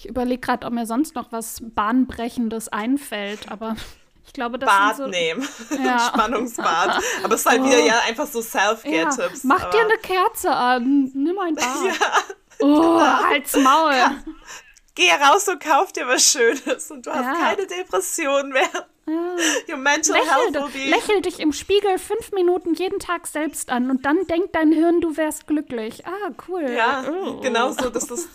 Speaker 1: Ich überlege gerade, ob mir sonst noch was Bahnbrechendes einfällt, aber ich glaube, das
Speaker 2: Bad
Speaker 1: so.
Speaker 2: nehmen.
Speaker 1: Ja.
Speaker 2: Spannungsbad. Aber es ist halt wieder ja einfach so
Speaker 1: Ja,
Speaker 2: Self-Care-Tipps.
Speaker 1: mach
Speaker 2: aber-
Speaker 1: dir eine Kerze an, nimm ein Bad. oh, halt's Maul.
Speaker 2: Geh raus und kauf dir was Schönes und du hast
Speaker 1: Ja.
Speaker 2: keine Depression mehr. Your mental
Speaker 1: Lächel,
Speaker 2: health will be
Speaker 1: lächel dich im Spiegel fünf Minuten jeden Tag selbst an und dann denkt dein Hirn, du wärst glücklich. Ah, cool.
Speaker 2: Ja,
Speaker 1: Oh.
Speaker 2: genau so. Das ist,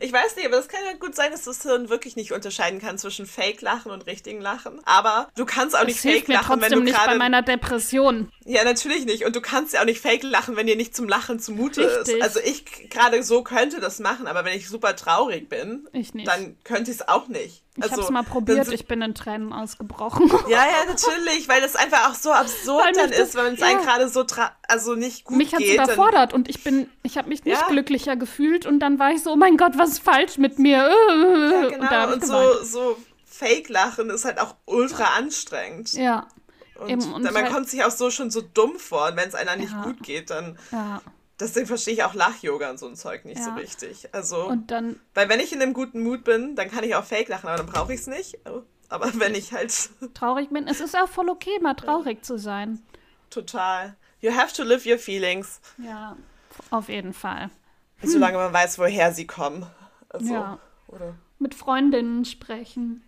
Speaker 2: ich weiß nicht, aber das kann ja gut sein, dass das Hirn wirklich nicht unterscheiden kann zwischen Fake-Lachen und richtigen Lachen. Aber du kannst auch nicht
Speaker 1: Das hilft mir
Speaker 2: Fake-Lachen, wenn du
Speaker 1: nicht bei
Speaker 2: gerade.
Speaker 1: meiner Depression.
Speaker 2: Ja, natürlich nicht. Und du kannst ja auch nicht Fake-Lachen, wenn dir nicht zum Lachen zumute
Speaker 1: Richtig.
Speaker 2: ist. Also ich gerade so könnte das machen, aber wenn ich super traurig bin,
Speaker 1: Ich nicht.
Speaker 2: dann könnte ich es auch nicht.
Speaker 1: Ich
Speaker 2: also,
Speaker 1: hab's mal probiert, ich bin in Tränen ausgebrochen.
Speaker 2: Ja, ja, natürlich, weil das einfach auch so absurd
Speaker 1: Weil mich
Speaker 2: dann
Speaker 1: das-
Speaker 2: ist, wenn es einem
Speaker 1: ja.
Speaker 2: gerade so tra also nicht gut
Speaker 1: mich
Speaker 2: geht. dann-
Speaker 1: überfordert und ich bin, ich habe mich nicht
Speaker 2: Ja.
Speaker 1: glücklicher gefühlt und dann war ich so, oh mein Gott, was ist falsch mit mir?
Speaker 2: Ja,
Speaker 1: und
Speaker 2: genau. Und,
Speaker 1: geweint.
Speaker 2: so, so Fake-Lachen ist halt auch ultra anstrengend.
Speaker 1: Ja,
Speaker 2: Und,
Speaker 1: eben, und
Speaker 2: man
Speaker 1: halt-
Speaker 2: kommt sich auch so schon so dumm vor. Und wenn es einer nicht gut geht, dann. Deswegen verstehe ich auch Lach-Yoga und so ein Zeug nicht so
Speaker 1: Ja.
Speaker 2: richtig. Also,
Speaker 1: Und dann,
Speaker 2: weil wenn ich in einem guten Mut bin, dann kann ich auch Fake lachen, aber dann brauche ich es nicht. Oh, Aber wenn ich halt
Speaker 1: traurig bin, es ist auch voll okay, mal traurig zu sein.
Speaker 2: total. You have to live your feelings.
Speaker 1: Ja, auf jeden Fall.
Speaker 2: Solange man weiß, woher sie kommen. Also,
Speaker 1: Ja.
Speaker 2: Oder?
Speaker 1: Mit Freundinnen sprechen.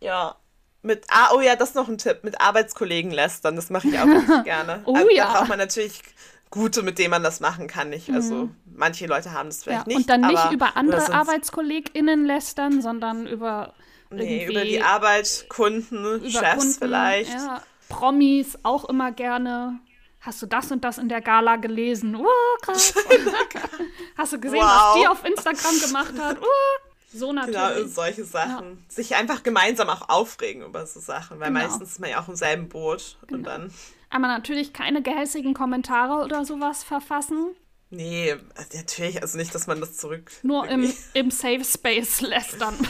Speaker 2: Ja. Mit, ah, oh ja, das ist noch ein Tipp. Mit Arbeitskollegen lästern, das mache ich auch richtig gerne.
Speaker 1: Oh
Speaker 2: also,
Speaker 1: ja.
Speaker 2: Da braucht man natürlich gute, mit denen man das machen kann. Nicht? Also manche Leute haben das
Speaker 1: Mhm. Ja,
Speaker 2: vielleicht nicht.
Speaker 1: und dann nicht über andere ArbeitskollegInnen lästern, sondern über
Speaker 2: Nee, über die Arbeit, Kunden,
Speaker 1: über
Speaker 2: Chefs
Speaker 1: Kunden,
Speaker 2: vielleicht.
Speaker 1: Ja, Promis auch immer gerne. Hast du das und das in der Gala gelesen? Uh, krass. Hast du gesehen,
Speaker 2: Wow.
Speaker 1: was die auf Instagram gemacht hat? Uh, so
Speaker 2: Genau,
Speaker 1: natürlich.
Speaker 2: solche Sachen. Sich einfach gemeinsam auch aufregen über so Sachen, weil
Speaker 1: Genau.
Speaker 2: meistens ist man ja auch im selben Boot. Und dann,
Speaker 1: Aber natürlich keine gehässigen Kommentare oder sowas verfassen.
Speaker 2: nee, natürlich, also nicht, dass man das zurück.
Speaker 1: Nur im, im Safe Space lästern.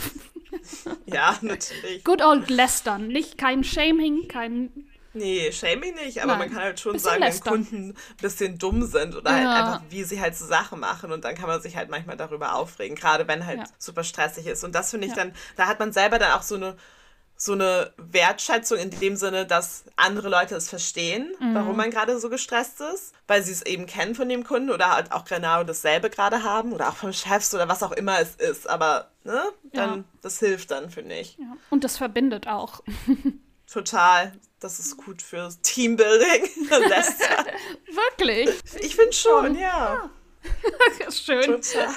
Speaker 2: Ja, natürlich.
Speaker 1: Good old Lästern. Nicht kein Shaming, kein.
Speaker 2: Nee, Shaming nicht, aber
Speaker 1: Nein.
Speaker 2: man kann halt schon
Speaker 1: Bisschen
Speaker 2: sagen, wenn
Speaker 1: lästern.
Speaker 2: Kunden ein bisschen dumm sind oder halt
Speaker 1: Ja.
Speaker 2: einfach, wie sie halt so Sachen machen und dann kann man sich halt manchmal darüber aufregen, gerade wenn halt
Speaker 1: Ja.
Speaker 2: super stressig ist. Und das finde ich
Speaker 1: Ja.
Speaker 2: dann, da hat man selber dann auch so eine so eine Wertschätzung in dem Sinne, dass andere Leute es verstehen,
Speaker 1: Mhm.
Speaker 2: warum man gerade so gestresst ist, weil sie es eben kennen von dem Kunden oder halt auch genau dasselbe gerade haben oder auch vom Chefs oder was auch immer es ist. Aber ne, dann
Speaker 1: Ja.
Speaker 2: das hilft dann, finde ich.
Speaker 1: Ja. Und das verbindet auch.
Speaker 2: Total. Das ist gut für Teambuilding.
Speaker 1: Wirklich.
Speaker 2: Ich finde schon, ja.
Speaker 1: Schön.
Speaker 2: Total.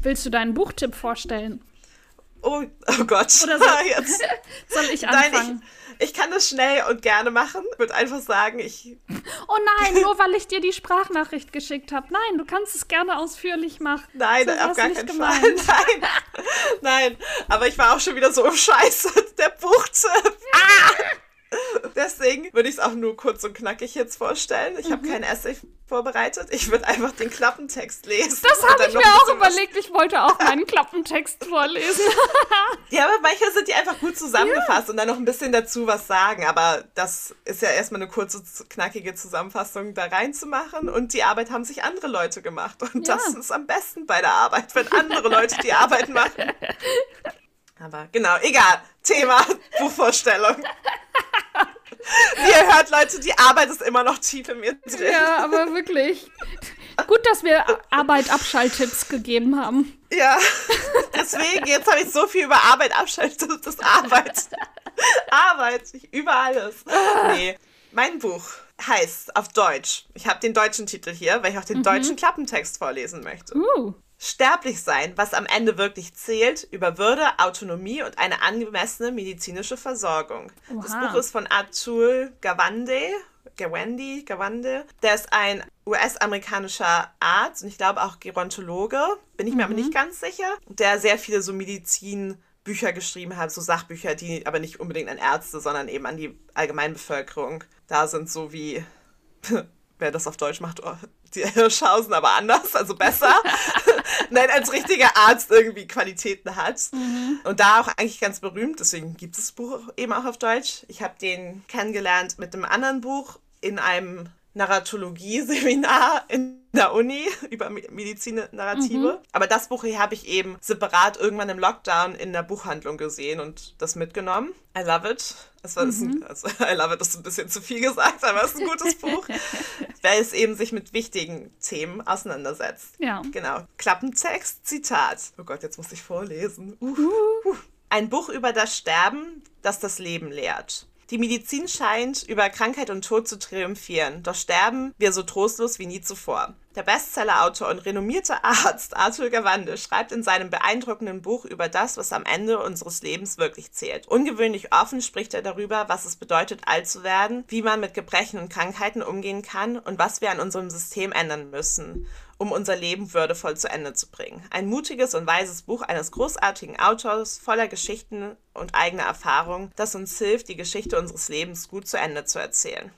Speaker 1: Willst du deinen Buchtipp vorstellen?
Speaker 2: Oh, oh Gott.
Speaker 1: Oder so-
Speaker 2: Jetzt.
Speaker 1: Soll ich
Speaker 2: Nein,
Speaker 1: anfangen?
Speaker 2: ich, ich kann das schnell und gerne machen. Ich würde einfach sagen, ich.
Speaker 1: Oh nein, nur weil ich dir die Sprachnachricht geschickt habe. Nein, du kannst es gerne ausführlich machen.
Speaker 2: Nein,
Speaker 1: So
Speaker 2: auf gar keinen
Speaker 1: gemeint.
Speaker 2: Fall. Nein. Nein. Aber ich war auch schon wieder so im Scheiße. Der Buchtipp. Ah! Deswegen würde ich es auch nur kurz und knackig jetzt vorstellen. Ich
Speaker 1: Mhm.
Speaker 2: habe kein Essay vorbereitet. Ich würde einfach den Klappentext lesen.
Speaker 1: Das habe ich mir auch überlegt. Ich wollte auch meinen Klappentext vorlesen.
Speaker 2: Ja, aber manchmal sind die einfach gut zusammengefasst und dann noch ein bisschen dazu was sagen. Aber das ist ja erstmal eine kurze, knackige Zusammenfassung da reinzumachen. Und die Arbeit haben sich andere Leute gemacht. Und
Speaker 1: Ja.
Speaker 2: das ist am besten bei der Arbeit, wenn andere Leute die Arbeit machen. Aber genau, egal. Thema Buchvorstellung. Wie ihr hört, Leute, die Arbeit ist immer noch tief in mir drin.
Speaker 1: Ja, aber wirklich. Gut, dass wir Arbeit-Abschalttipps gegeben haben.
Speaker 2: Ja, deswegen, jetzt habe ich so viel über Arbeit abschaltet. Das Arbeit. Arbeit, über alles. Nee, mein Buch heißt auf Deutsch, ich habe den deutschen Titel hier, weil ich auch den deutschen Klappentext vorlesen möchte.
Speaker 1: Uh,
Speaker 2: Sterblich sein, was am Ende wirklich zählt, über Würde, Autonomie und eine angemessene medizinische Versorgung. Das
Speaker 1: Oha.
Speaker 2: Buch ist von Atul Gawande. Gawande, Gawande. Der ist ein US-amerikanischer Arzt und ich glaube auch Gerontologe, bin ich mir aber nicht ganz sicher, der sehr viele so Medizinbücher geschrieben hat, so Sachbücher, die aber nicht unbedingt an Ärzte, sondern eben an die Allgemeinbevölkerung da sind, so wie wer das auf Deutsch macht, oh, die Hirschhausen aber anders, also besser. Nein, als richtiger Arzt irgendwie Qualitäten hat. Und da auch eigentlich ganz berühmt, deswegen gibt es das Buch eben auch auf Deutsch. Ich habe den kennengelernt mit einem anderen Buch in einem Narratologie-Seminar in der Uni über Me- Medizin-Narrative. Aber das Buch hier habe ich eben separat irgendwann im Lockdown in der Buchhandlung gesehen und das mitgenommen. I love it. Es war, ist ein, also, I love it ist ein bisschen zu viel gesagt, aber es ist ein gutes Buch, weil es eben sich mit wichtigen Themen auseinandersetzt.
Speaker 1: ja.
Speaker 2: Genau. Klappentext, Zitat. Oh Gott, jetzt muss ich vorlesen. Uh. Uh. Ein Buch über das Sterben, das das Leben lehrt. Die Medizin scheint über Krankheit und Tod zu triumphieren, doch sterben wir so trostlos wie nie zuvor. Der Bestsellerautor und renommierte Arzt Arthur Gawande schreibt in seinem beeindruckenden Buch über das, was am Ende unseres Lebens wirklich zählt. Ungewöhnlich offen spricht er darüber, was es bedeutet, alt zu werden, wie man mit Gebrechen und Krankheiten umgehen kann und was wir an unserem System ändern müssen um unser Leben würdevoll zu Ende zu bringen. Ein mutiges und weises Buch eines großartigen Autors voller Geschichten und eigener Erfahrung, das uns hilft, die Geschichte unseres Lebens gut zu Ende zu erzählen.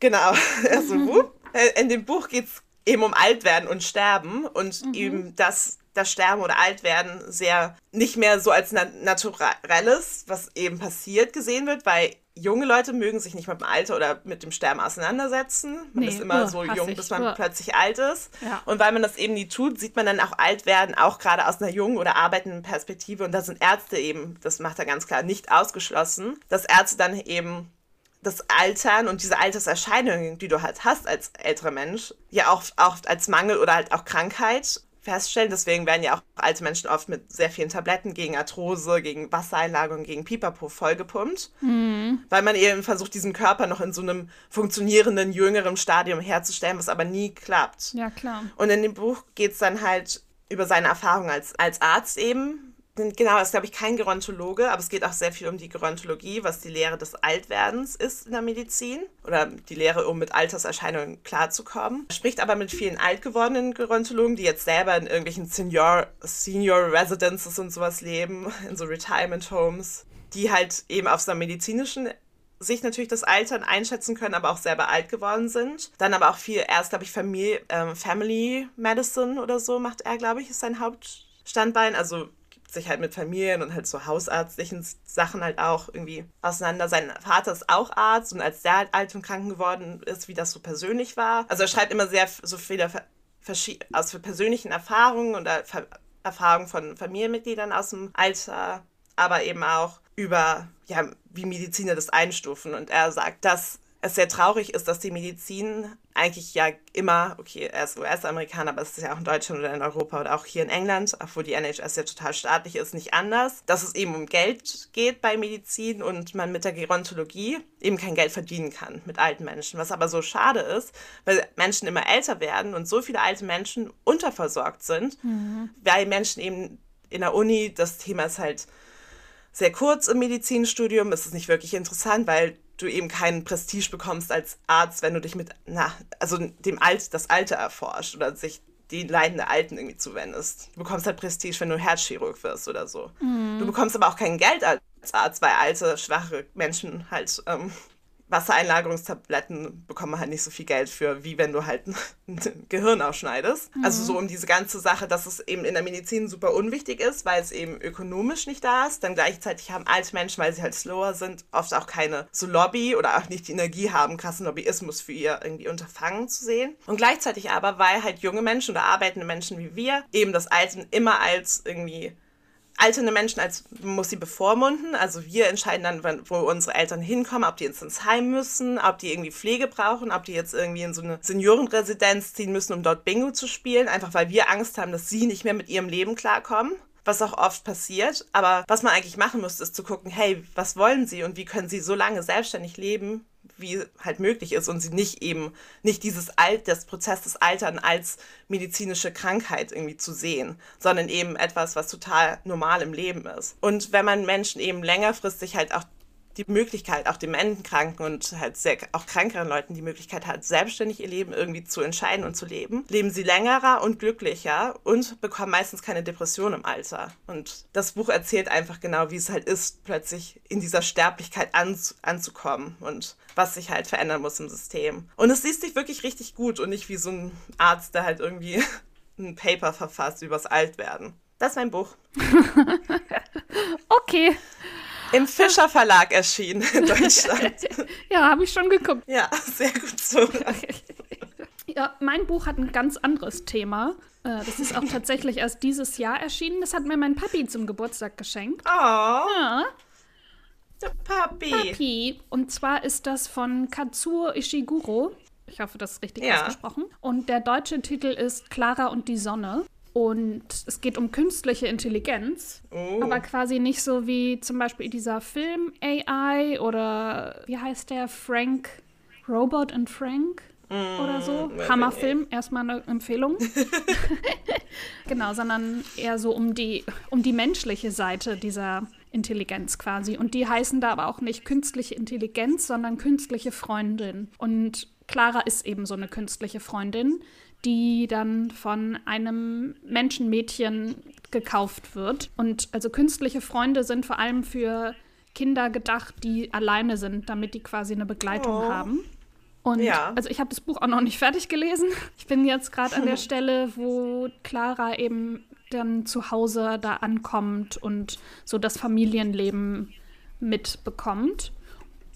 Speaker 2: Genau, also Buch. Äh, In dem Buch geht es eben um Altwerden und Sterben und eben das, das Sterben oder Altwerden sehr nicht mehr so als na naturelles, was eben passiert, gesehen wird, weil junge Leute mögen sich nicht mit dem Alter oder mit dem Sterben auseinandersetzen. Man
Speaker 1: Nee,
Speaker 2: ist immer
Speaker 1: uh,
Speaker 2: so jung,
Speaker 1: ich,
Speaker 2: bis man
Speaker 1: uh.
Speaker 2: plötzlich alt ist.
Speaker 1: Ja.
Speaker 2: Und weil man das eben nie tut, sieht man dann auch alt werden, auch gerade aus einer jungen oder arbeitenden Perspektive. Und da sind Ärzte eben, das macht er ganz klar, nicht ausgeschlossen, dass Ärzte dann eben das Altern und diese Alterserscheinungen, die du halt hast als älterer Mensch, ja auch oft als Mangel oder halt auch Krankheit feststellen. Deswegen werden ja auch alte Menschen oft mit sehr vielen Tabletten gegen Arthrose, gegen Wassereinlagerung, gegen Pipapo vollgepumpt, weil man eben versucht, diesen Körper noch in so einem funktionierenden, jüngeren Stadium herzustellen, was aber nie klappt.
Speaker 1: Ja, klar.
Speaker 2: Und in dem Buch geht es dann halt über seine Erfahrung als, als Arzt eben. Genau, ist, glaube ich, kein Gerontologe, aber es geht auch sehr viel um die Gerontologie, was die Lehre des Altwerdens ist in der Medizin. Oder die Lehre, um mit Alterserscheinungen klarzukommen. Er spricht aber mit vielen alt gewordenen Gerontologen, die jetzt selber in irgendwelchen Senior, Senior Residences und sowas leben, in so Retirement Homes, die halt eben auf so einer medizinischen sich natürlich das Altern einschätzen können, aber auch selber alt geworden sind. Dann aber auch viel, erst glaube ich, Familie, ähm, Family Medicine oder so macht er, glaube ich, ist sein Hauptstandbein. Also sich halt mit Familien und halt so hausarztlichen Sachen halt auch irgendwie auseinander. Sein Vater ist auch Arzt und als der halt alt und krank geworden ist, wie das so persönlich war. Also er schreibt immer sehr so viele aus persönlichen Erfahrungen und Erfahrungen von Familienmitgliedern aus dem Alter, aber eben auch über, ja, wie Mediziner das einstufen. Und er sagt, dass es sehr traurig ist, dass die Medizin eigentlich ja immer, okay, er ist US-Amerikaner, aber es ist ja auch in Deutschland oder in Europa oder auch hier in England, obwohl die NHS ja total staatlich ist, nicht anders, dass es eben um Geld geht bei Medizin und man mit der Gerontologie eben kein Geld verdienen kann mit alten Menschen. Was aber so schade ist, weil Menschen immer älter werden und so viele alte Menschen unterversorgt sind, mhm. weil Menschen eben in der Uni, das Thema ist halt sehr kurz im Medizinstudium, ist es nicht wirklich interessant, weil du eben keinen Prestige bekommst als Arzt, wenn du dich mit, na, also dem Alt, das Alter erforscht oder sich die Leiden der Alten irgendwie zuwendest. Du bekommst halt Prestige, wenn du Herzchirurg wirst oder so. Mhm. Du bekommst aber auch kein Geld als Arzt, weil alte, schwache Menschen halt ähm, Wassereinlagerungstabletten bekommt man halt nicht so viel Geld für, wie wenn du halt ein Gehirn ausschneidest. Mhm. Also so um diese ganze Sache, dass es eben in der Medizin super unwichtig ist, weil es eben ökonomisch nicht da ist. Dann gleichzeitig haben alte Menschen, weil sie halt slower sind, oft auch keine so Lobby oder auch nicht die Energie haben, krassen Lobbyismus für ihr irgendwie Unterfangen zu sehen. Und gleichzeitig aber, weil halt junge Menschen oder arbeitende Menschen wie wir eben das Alten immer als irgendwie alternde Menschen als muss sie bevormunden. Also wir entscheiden dann, wo unsere Eltern hinkommen, ob die jetzt ins Heim müssen, ob die irgendwie Pflege brauchen, ob die jetzt irgendwie in so eine Seniorenresidenz ziehen müssen, um dort Bingo zu spielen, einfach weil wir Angst haben, dass sie nicht mehr mit ihrem Leben klarkommen was auch oft passiert. Aber was man eigentlich machen müsste, ist zu gucken, hey, was wollen sie und wie können sie so lange selbstständig leben, wie halt möglich ist und sie nicht eben, nicht dieses Alt, das Prozess des Altern als medizinische Krankheit irgendwie zu sehen, sondern eben etwas, was total normal im Leben ist. Und wenn man Menschen eben längerfristig halt auch die Möglichkeit, auch Dementenkranken und halt sehr, auch krankeren Leuten die Möglichkeit hat, selbstständig ihr Leben irgendwie zu entscheiden und zu leben, leben sie längerer und glücklicher und bekommen meistens keine Depression im Alter. Und das Buch erzählt einfach genau, wie es halt ist, plötzlich in dieser Sterblichkeit an, anzukommen und was sich halt verändern muss im System. Und es liest sich wirklich richtig gut und nicht wie so ein Arzt, der halt irgendwie ein Paper verfasst übers Altwerden. Das ist mein Buch.
Speaker 1: okay.
Speaker 2: Im Fischer Verlag erschienen in Deutschland.
Speaker 1: ja, habe ich schon geguckt.
Speaker 2: Ja, sehr gut so.
Speaker 1: Ja, mein Buch hat ein ganz anderes Thema. Äh, das ist auch tatsächlich erst dieses Jahr erschienen. Das hat mir mein Papi zum Geburtstag geschenkt.
Speaker 2: Oh. Ja. Der Papi.
Speaker 1: Papi. Und zwar ist das von Katsuo Ishiguro. Ich hoffe, das ist richtig ja. ausgesprochen. Und der deutsche Titel ist Clara und die Sonne. Und es geht um künstliche Intelligenz, oh. aber quasi nicht so wie zum Beispiel dieser Film AI oder wie heißt der Frank Robot and Frank mm, oder so. Hammerfilm, erstmal eine Empfehlung. genau, sondern eher so um die, um die menschliche Seite dieser Intelligenz quasi. Und die heißen da aber auch nicht künstliche Intelligenz, sondern künstliche Freundin. Und Clara ist eben so eine künstliche Freundin, die dann von einem Menschenmädchen gekauft wird. Und also künstliche Freunde sind vor allem für Kinder gedacht, die alleine sind, damit die quasi eine Begleitung oh. haben. Und ja. also ich habe das Buch auch noch nicht fertig gelesen. Ich bin jetzt gerade an der Stelle, wo Clara eben dann zu Hause da ankommt und so das Familienleben mitbekommt.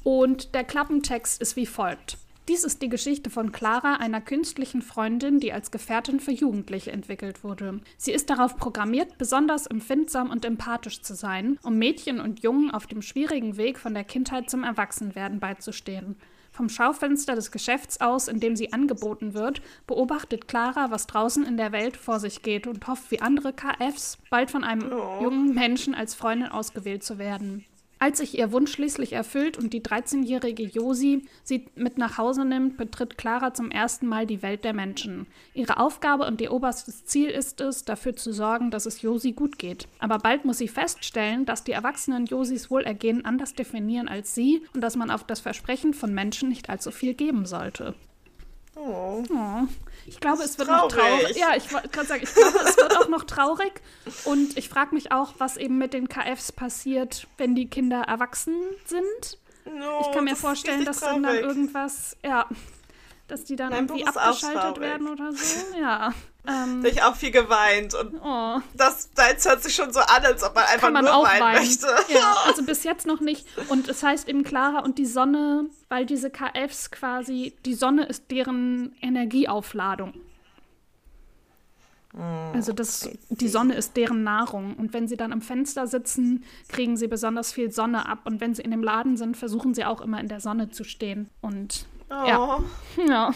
Speaker 1: Und der Klappentext ist wie folgt. Dies ist die Geschichte von Clara, einer künstlichen Freundin, die als Gefährtin für Jugendliche entwickelt wurde. Sie ist darauf programmiert, besonders empfindsam und empathisch zu sein, um Mädchen und Jungen auf dem schwierigen Weg von der Kindheit zum Erwachsenwerden beizustehen. Vom Schaufenster des Geschäfts aus, in dem sie angeboten wird, beobachtet Clara, was draußen in der Welt vor sich geht und hofft wie andere KFs, bald von einem oh. jungen Menschen als Freundin ausgewählt zu werden. Als sich ihr Wunsch schließlich erfüllt und die 13-jährige Josi sie mit nach Hause nimmt, betritt Clara zum ersten Mal die Welt der Menschen. Ihre Aufgabe und ihr oberstes Ziel ist es, dafür zu sorgen, dass es Josi gut geht. Aber bald muss sie feststellen, dass die erwachsenen Josis Wohlergehen anders definieren als sie und dass man auf das Versprechen von Menschen nicht allzu viel geben sollte.
Speaker 2: Oh. oh.
Speaker 1: Ich glaube, es wird traurig. noch traurig. Ja, ich wollte gerade sagen, ich glaube, es wird auch noch traurig. Und ich frage mich auch, was eben mit den KFs passiert, wenn die Kinder erwachsen sind. No, ich kann mir das vorstellen, dass dann, dann irgendwas, ja, dass die dann Mein irgendwie abgeschaltet werden oder so. Ja. Ähm,
Speaker 2: Da ich auch viel geweint. Und
Speaker 1: oh,
Speaker 2: das, das hört sich schon so an, als ob man einfach
Speaker 1: kann man
Speaker 2: nur
Speaker 1: auch
Speaker 2: weinen
Speaker 1: weinen.
Speaker 2: möchte.
Speaker 1: Ja, also bis jetzt noch nicht. Und es heißt eben Clara und die Sonne, weil diese KFs quasi, die Sonne ist deren Energieaufladung. Also das, die Sonne ist deren Nahrung. Und wenn sie dann am Fenster sitzen, kriegen sie besonders viel Sonne ab. Und wenn sie in dem Laden sind, versuchen sie auch immer in der Sonne zu stehen. Und
Speaker 2: Oh,
Speaker 1: ja, ja.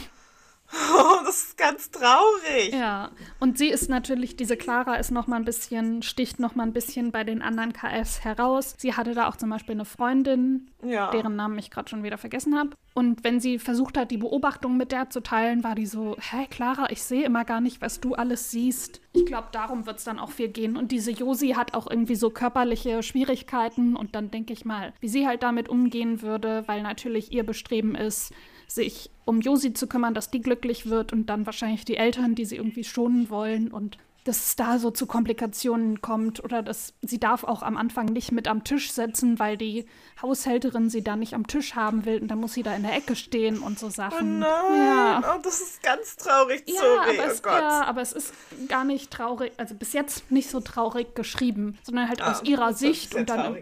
Speaker 2: Oh, das ist ganz traurig.
Speaker 1: Ja, und sie ist natürlich, diese Clara ist noch mal ein bisschen, sticht noch mal ein bisschen bei den anderen KFs heraus. Sie hatte da auch zum Beispiel eine Freundin,
Speaker 2: Ja.
Speaker 1: deren Namen ich gerade schon wieder vergessen habe. Und wenn sie versucht hat, die Beobachtung mit der zu teilen, war die so, hä, Clara, ich sehe immer gar nicht, was du alles siehst. Ich glaube, darum wird es dann auch viel gehen. Und diese Josi hat auch irgendwie so körperliche Schwierigkeiten. Und dann denke ich mal, wie sie halt damit umgehen würde, weil natürlich ihr Bestreben ist, sich um Josi zu kümmern, dass die glücklich wird und dann wahrscheinlich die Eltern, die sie irgendwie schonen wollen und dass es da so zu Komplikationen kommt oder dass sie darf auch am Anfang nicht mit am Tisch sitzen, weil die Haushälterin sie da nicht am Tisch haben will und dann muss sie da in der Ecke stehen und so
Speaker 2: Oh
Speaker 1: Sachen.
Speaker 2: nein,
Speaker 1: Ja.
Speaker 2: oh, das ist ganz traurig,
Speaker 1: Ja,
Speaker 2: sorry,
Speaker 1: aber
Speaker 2: oh
Speaker 1: es,
Speaker 2: Gott.
Speaker 1: ja, aber es ist gar nicht traurig, also bis jetzt nicht so traurig geschrieben, sondern halt aus
Speaker 2: Ah,
Speaker 1: ihrer
Speaker 2: das hört sich
Speaker 1: Sicht und dann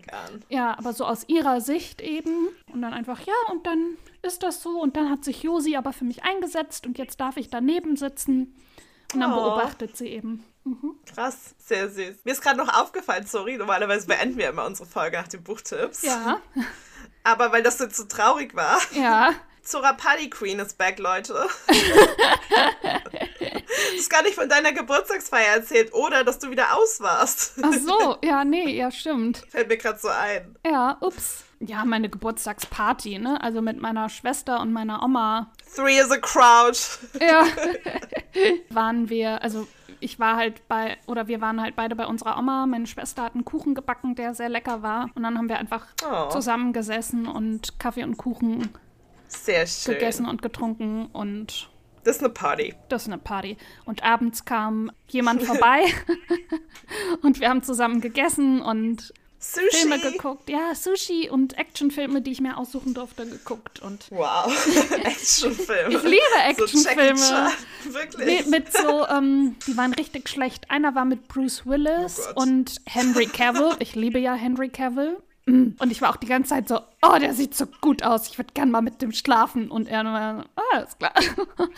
Speaker 1: ja, aber so aus ihrer Sicht eben. Und dann einfach, ja, und dann ist das so. Und dann hat sich Josi aber für mich eingesetzt und jetzt darf ich daneben sitzen. Und dann
Speaker 2: Oh.
Speaker 1: beobachtet sie eben.
Speaker 2: Krass, sehr süß. Mir ist gerade noch aufgefallen, sorry, normalerweise beenden wir immer unsere Folge nach den Buchtipps.
Speaker 1: Ja,
Speaker 2: Aber weil das jetzt so traurig war,
Speaker 1: ja.
Speaker 2: Zora Party Queen ist back, Leute. du hast gar nicht von deiner Geburtstagsfeier erzählt oder dass du wieder aus warst.
Speaker 1: Ach so, ja, nee, ja, stimmt.
Speaker 2: Fällt mir gerade so ein.
Speaker 1: Ja, ups. Ja, meine Geburtstagsparty, ne? Also mit meiner Schwester und meiner Oma.
Speaker 2: Three is a crowd.
Speaker 1: Ja. waren wir, also ich war halt bei, oder wir waren halt beide bei unserer Oma. Meine Schwester hat einen Kuchen gebacken, der sehr lecker war. Und dann haben wir einfach
Speaker 2: Oh.
Speaker 1: zusammengesessen und Kaffee und Kuchen
Speaker 2: Sehr schön.
Speaker 1: gegessen und getrunken und
Speaker 2: Das ist eine Party.
Speaker 1: das ist eine Party. Und abends kam jemand vorbei und wir haben zusammen gegessen und
Speaker 2: Sushi.
Speaker 1: Filme geguckt. Ja, Sushi und Actionfilme, die ich mir aussuchen durfte, geguckt. Und
Speaker 2: Wow. Actionfilme.
Speaker 1: ich liebe
Speaker 2: So
Speaker 1: Actionfilme.
Speaker 2: Chan. Wirklich.
Speaker 1: Nee, mit so, ähm, die waren richtig schlecht. Einer war mit Bruce Willis
Speaker 2: Oh
Speaker 1: und Henry Cavill. Ich liebe ja Henry Cavill. Und ich war auch die ganze Zeit so, oh, der sieht so gut aus. Ich würde gern mal mit dem schlafen. Und er war, so, ah, ist klar.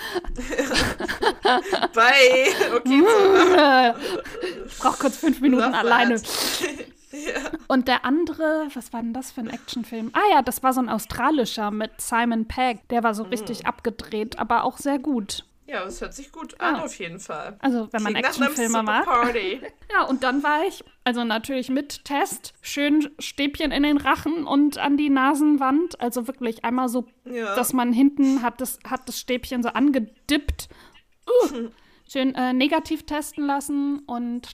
Speaker 2: Bye. Okay, so.
Speaker 1: ich brauche kurz fünf Minuten alleine.
Speaker 2: Ja.
Speaker 1: Und der andere, was war denn das für ein Actionfilm? Ah ja, das war so ein australischer mit Simon Pegg. Der war so richtig
Speaker 2: Mm.
Speaker 1: abgedreht, aber auch sehr gut.
Speaker 2: ja, das hört sich gut an,
Speaker 1: Ah.
Speaker 2: auf jeden Fall.
Speaker 1: Also, wenn man Actionfilme.
Speaker 2: Party.
Speaker 1: Ja, und dann war ich, also natürlich mit Test, schön Stäbchen in den Rachen und an die Nasenwand. Also wirklich einmal so,
Speaker 2: Ja.
Speaker 1: dass man hinten hat das, hat das Stäbchen so angedippt. Uh, schön äh, negativ testen lassen und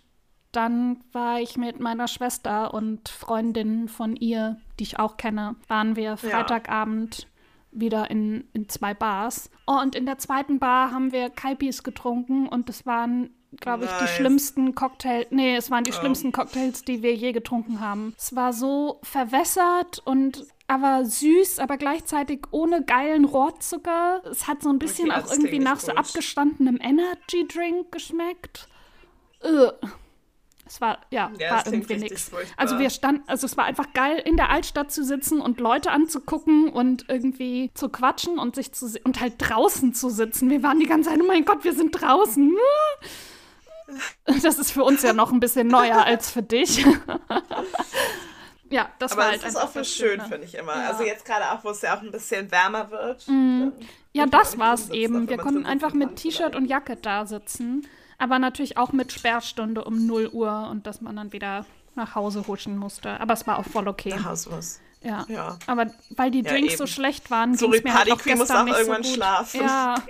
Speaker 1: dann war ich mit meiner Schwester und Freundin von ihr, die ich auch kenne, waren wir Freitagabend wieder in, in zwei Bars. Und in der zweiten Bar haben wir Kaipis getrunken und es waren, glaube ich, die
Speaker 2: Nice.
Speaker 1: schlimmsten Cocktails. Nee, es waren die
Speaker 2: Oh.
Speaker 1: schlimmsten Cocktails, die wir je getrunken haben. Es war so verwässert und aber süß, aber gleichzeitig ohne geilen Rohrzucker. Es hat so ein bisschen
Speaker 2: Okay,
Speaker 1: auch
Speaker 2: das
Speaker 1: irgendwie nach so abgestandenem Energy-Drink geschmeckt. Ugh. Es war, ja,
Speaker 2: Ja,
Speaker 1: war
Speaker 2: das
Speaker 1: irgendwie
Speaker 2: furchtbar.
Speaker 1: Also wir standen, also es war einfach geil, in der Altstadt zu sitzen und Leute anzugucken und irgendwie zu quatschen und sich zu und halt draußen zu sitzen. Wir waren die ganze Zeit, oh mein Gott, wir sind draußen. Das ist für uns ja noch ein bisschen neuer als für dich. Ja, das
Speaker 2: Aber
Speaker 1: war
Speaker 2: es
Speaker 1: halt
Speaker 2: ist
Speaker 1: einfach
Speaker 2: auch für
Speaker 1: das
Speaker 2: schön, finde ich immer.
Speaker 1: Ja.
Speaker 2: Also jetzt gerade auch, wo es ja auch ein bisschen wärmer wird. dann
Speaker 1: Ja, das war's
Speaker 2: rumsitzen,
Speaker 1: eben. Wir konnten einfach mit T-Shirt und Jacke da sitzen, aber natürlich auch mit Sperrstunde um 0 Uhr und dass man dann wieder nach Hause huschen musste. Aber es war auch voll okay.
Speaker 2: Nach Hause muss.
Speaker 1: Ja.
Speaker 2: Ja.
Speaker 1: Aber weil die
Speaker 2: Ja,
Speaker 1: Drinks so
Speaker 2: eben.
Speaker 1: schlecht waren, ging es mir halt
Speaker 2: Party
Speaker 1: auch
Speaker 2: Queen muss
Speaker 1: gestern
Speaker 2: auch
Speaker 1: nicht
Speaker 2: irgendwann
Speaker 1: so gut.
Speaker 2: schlafen.
Speaker 1: Ja,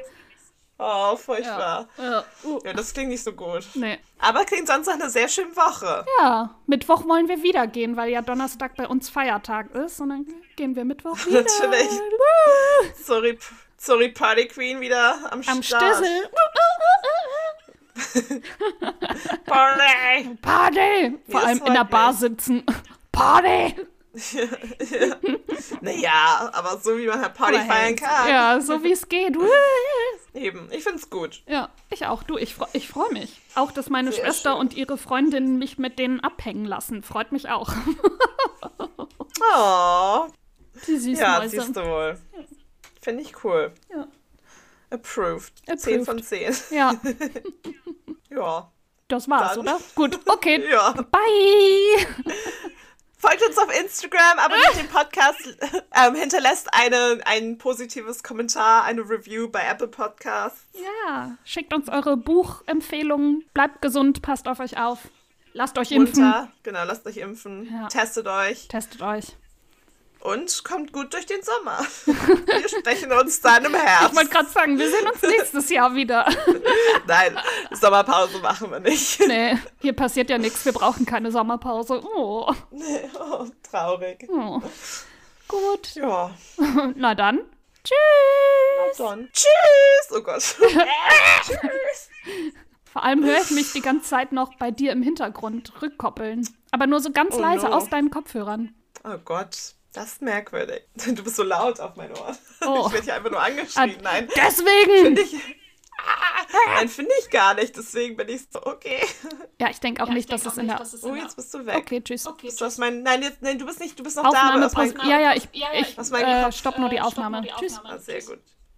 Speaker 2: Oh, furchtbar.
Speaker 1: ja. Uh,
Speaker 2: Ja, das klingt nicht so gut.
Speaker 1: nee.
Speaker 2: Aber klingt sonst nach einer sehr schönen Woche.
Speaker 1: Ja, Mittwoch wollen wir wieder gehen, weil ja Donnerstag bei uns Feiertag ist und dann gehen wir Mittwoch wieder.
Speaker 2: Natürlich. Sorry, sorry Party Queen wieder am,
Speaker 1: Am
Speaker 2: Start.
Speaker 1: Stissel.
Speaker 2: Party.
Speaker 1: Party! Vor allem in der Bar sitzen. Party!
Speaker 2: Naja, aber so wie man halt Party
Speaker 1: Aber
Speaker 2: feiern kann.
Speaker 1: Ja, so wie es geht.
Speaker 2: Eben, ich find's gut.
Speaker 1: Ja, ich auch. Du, ich, ich freue mich. Auch, dass meine
Speaker 2: Sehr
Speaker 1: Schwester
Speaker 2: schön.
Speaker 1: und ihre Freundin mich mit denen abhängen lassen. Freut mich auch.
Speaker 2: Oh,
Speaker 1: Die süßen
Speaker 2: ja, siehst du wohl. Finde ich cool.
Speaker 1: Ja.
Speaker 2: Approved.
Speaker 1: Approved.
Speaker 2: 10 von 10.
Speaker 1: ja,
Speaker 2: Ja.
Speaker 1: das war's,
Speaker 2: Dann.
Speaker 1: oder? Gut, okay.
Speaker 2: Ja.
Speaker 1: Bye.
Speaker 2: Folgt uns auf Instagram, abonniert den Podcast, ähm, hinterlässt eine, ein positives Kommentar, eine Review bei Apple Podcasts.
Speaker 1: Ja, schickt uns eure Buchempfehlungen. Bleibt gesund, passt auf euch auf. Lasst euch impfen.
Speaker 2: Runter. Genau, lasst euch impfen.
Speaker 1: Ja.
Speaker 2: Testet euch.
Speaker 1: Testet euch.
Speaker 2: Und kommt gut durch den Sommer. Wir sprechen uns dann im Herbst.
Speaker 1: Ich wollte gerade sagen, wir sehen uns nächstes Jahr wieder.
Speaker 2: Nein, Sommerpause machen wir nicht.
Speaker 1: nee, hier passiert ja nichts. Wir brauchen keine Sommerpause. Oh.
Speaker 2: Oh, traurig.
Speaker 1: oh. Gut.
Speaker 2: Ja,
Speaker 1: Na dann. Tschüss.
Speaker 2: dann. Tschüss. Oh Gott. Tschüss.
Speaker 1: Vor allem höre ich mich die ganze Zeit noch bei dir im Hintergrund rückkoppeln. Aber nur so ganz
Speaker 2: Oh
Speaker 1: leise
Speaker 2: no.
Speaker 1: aus deinen Kopfhörern.
Speaker 2: Oh Gott, das ist merkwürdig. Du bist so laut auf mein Ohr.
Speaker 1: Oh.
Speaker 2: Ich werde hier einfach nur angeschrien.
Speaker 1: Ah,
Speaker 2: Nein,
Speaker 1: Deswegen!
Speaker 2: finde ich. Ah, nein, finde ich gar nicht. Deswegen bin ich so, okay.
Speaker 1: Ja, ich denke auch nicht, dass es in der.
Speaker 2: Oh, jetzt bist du weg.
Speaker 1: Okay, tschüss.
Speaker 2: Bist du aus mein, nein, jetzt, nein, du bist nicht, du bist noch da.
Speaker 1: Aufnahme,
Speaker 2: mein-
Speaker 1: Pause. Ja, ja, ich, ich
Speaker 2: meinem
Speaker 1: äh, stopp nur die Aufnahme. Tschüss.
Speaker 2: Ah, sehr gut.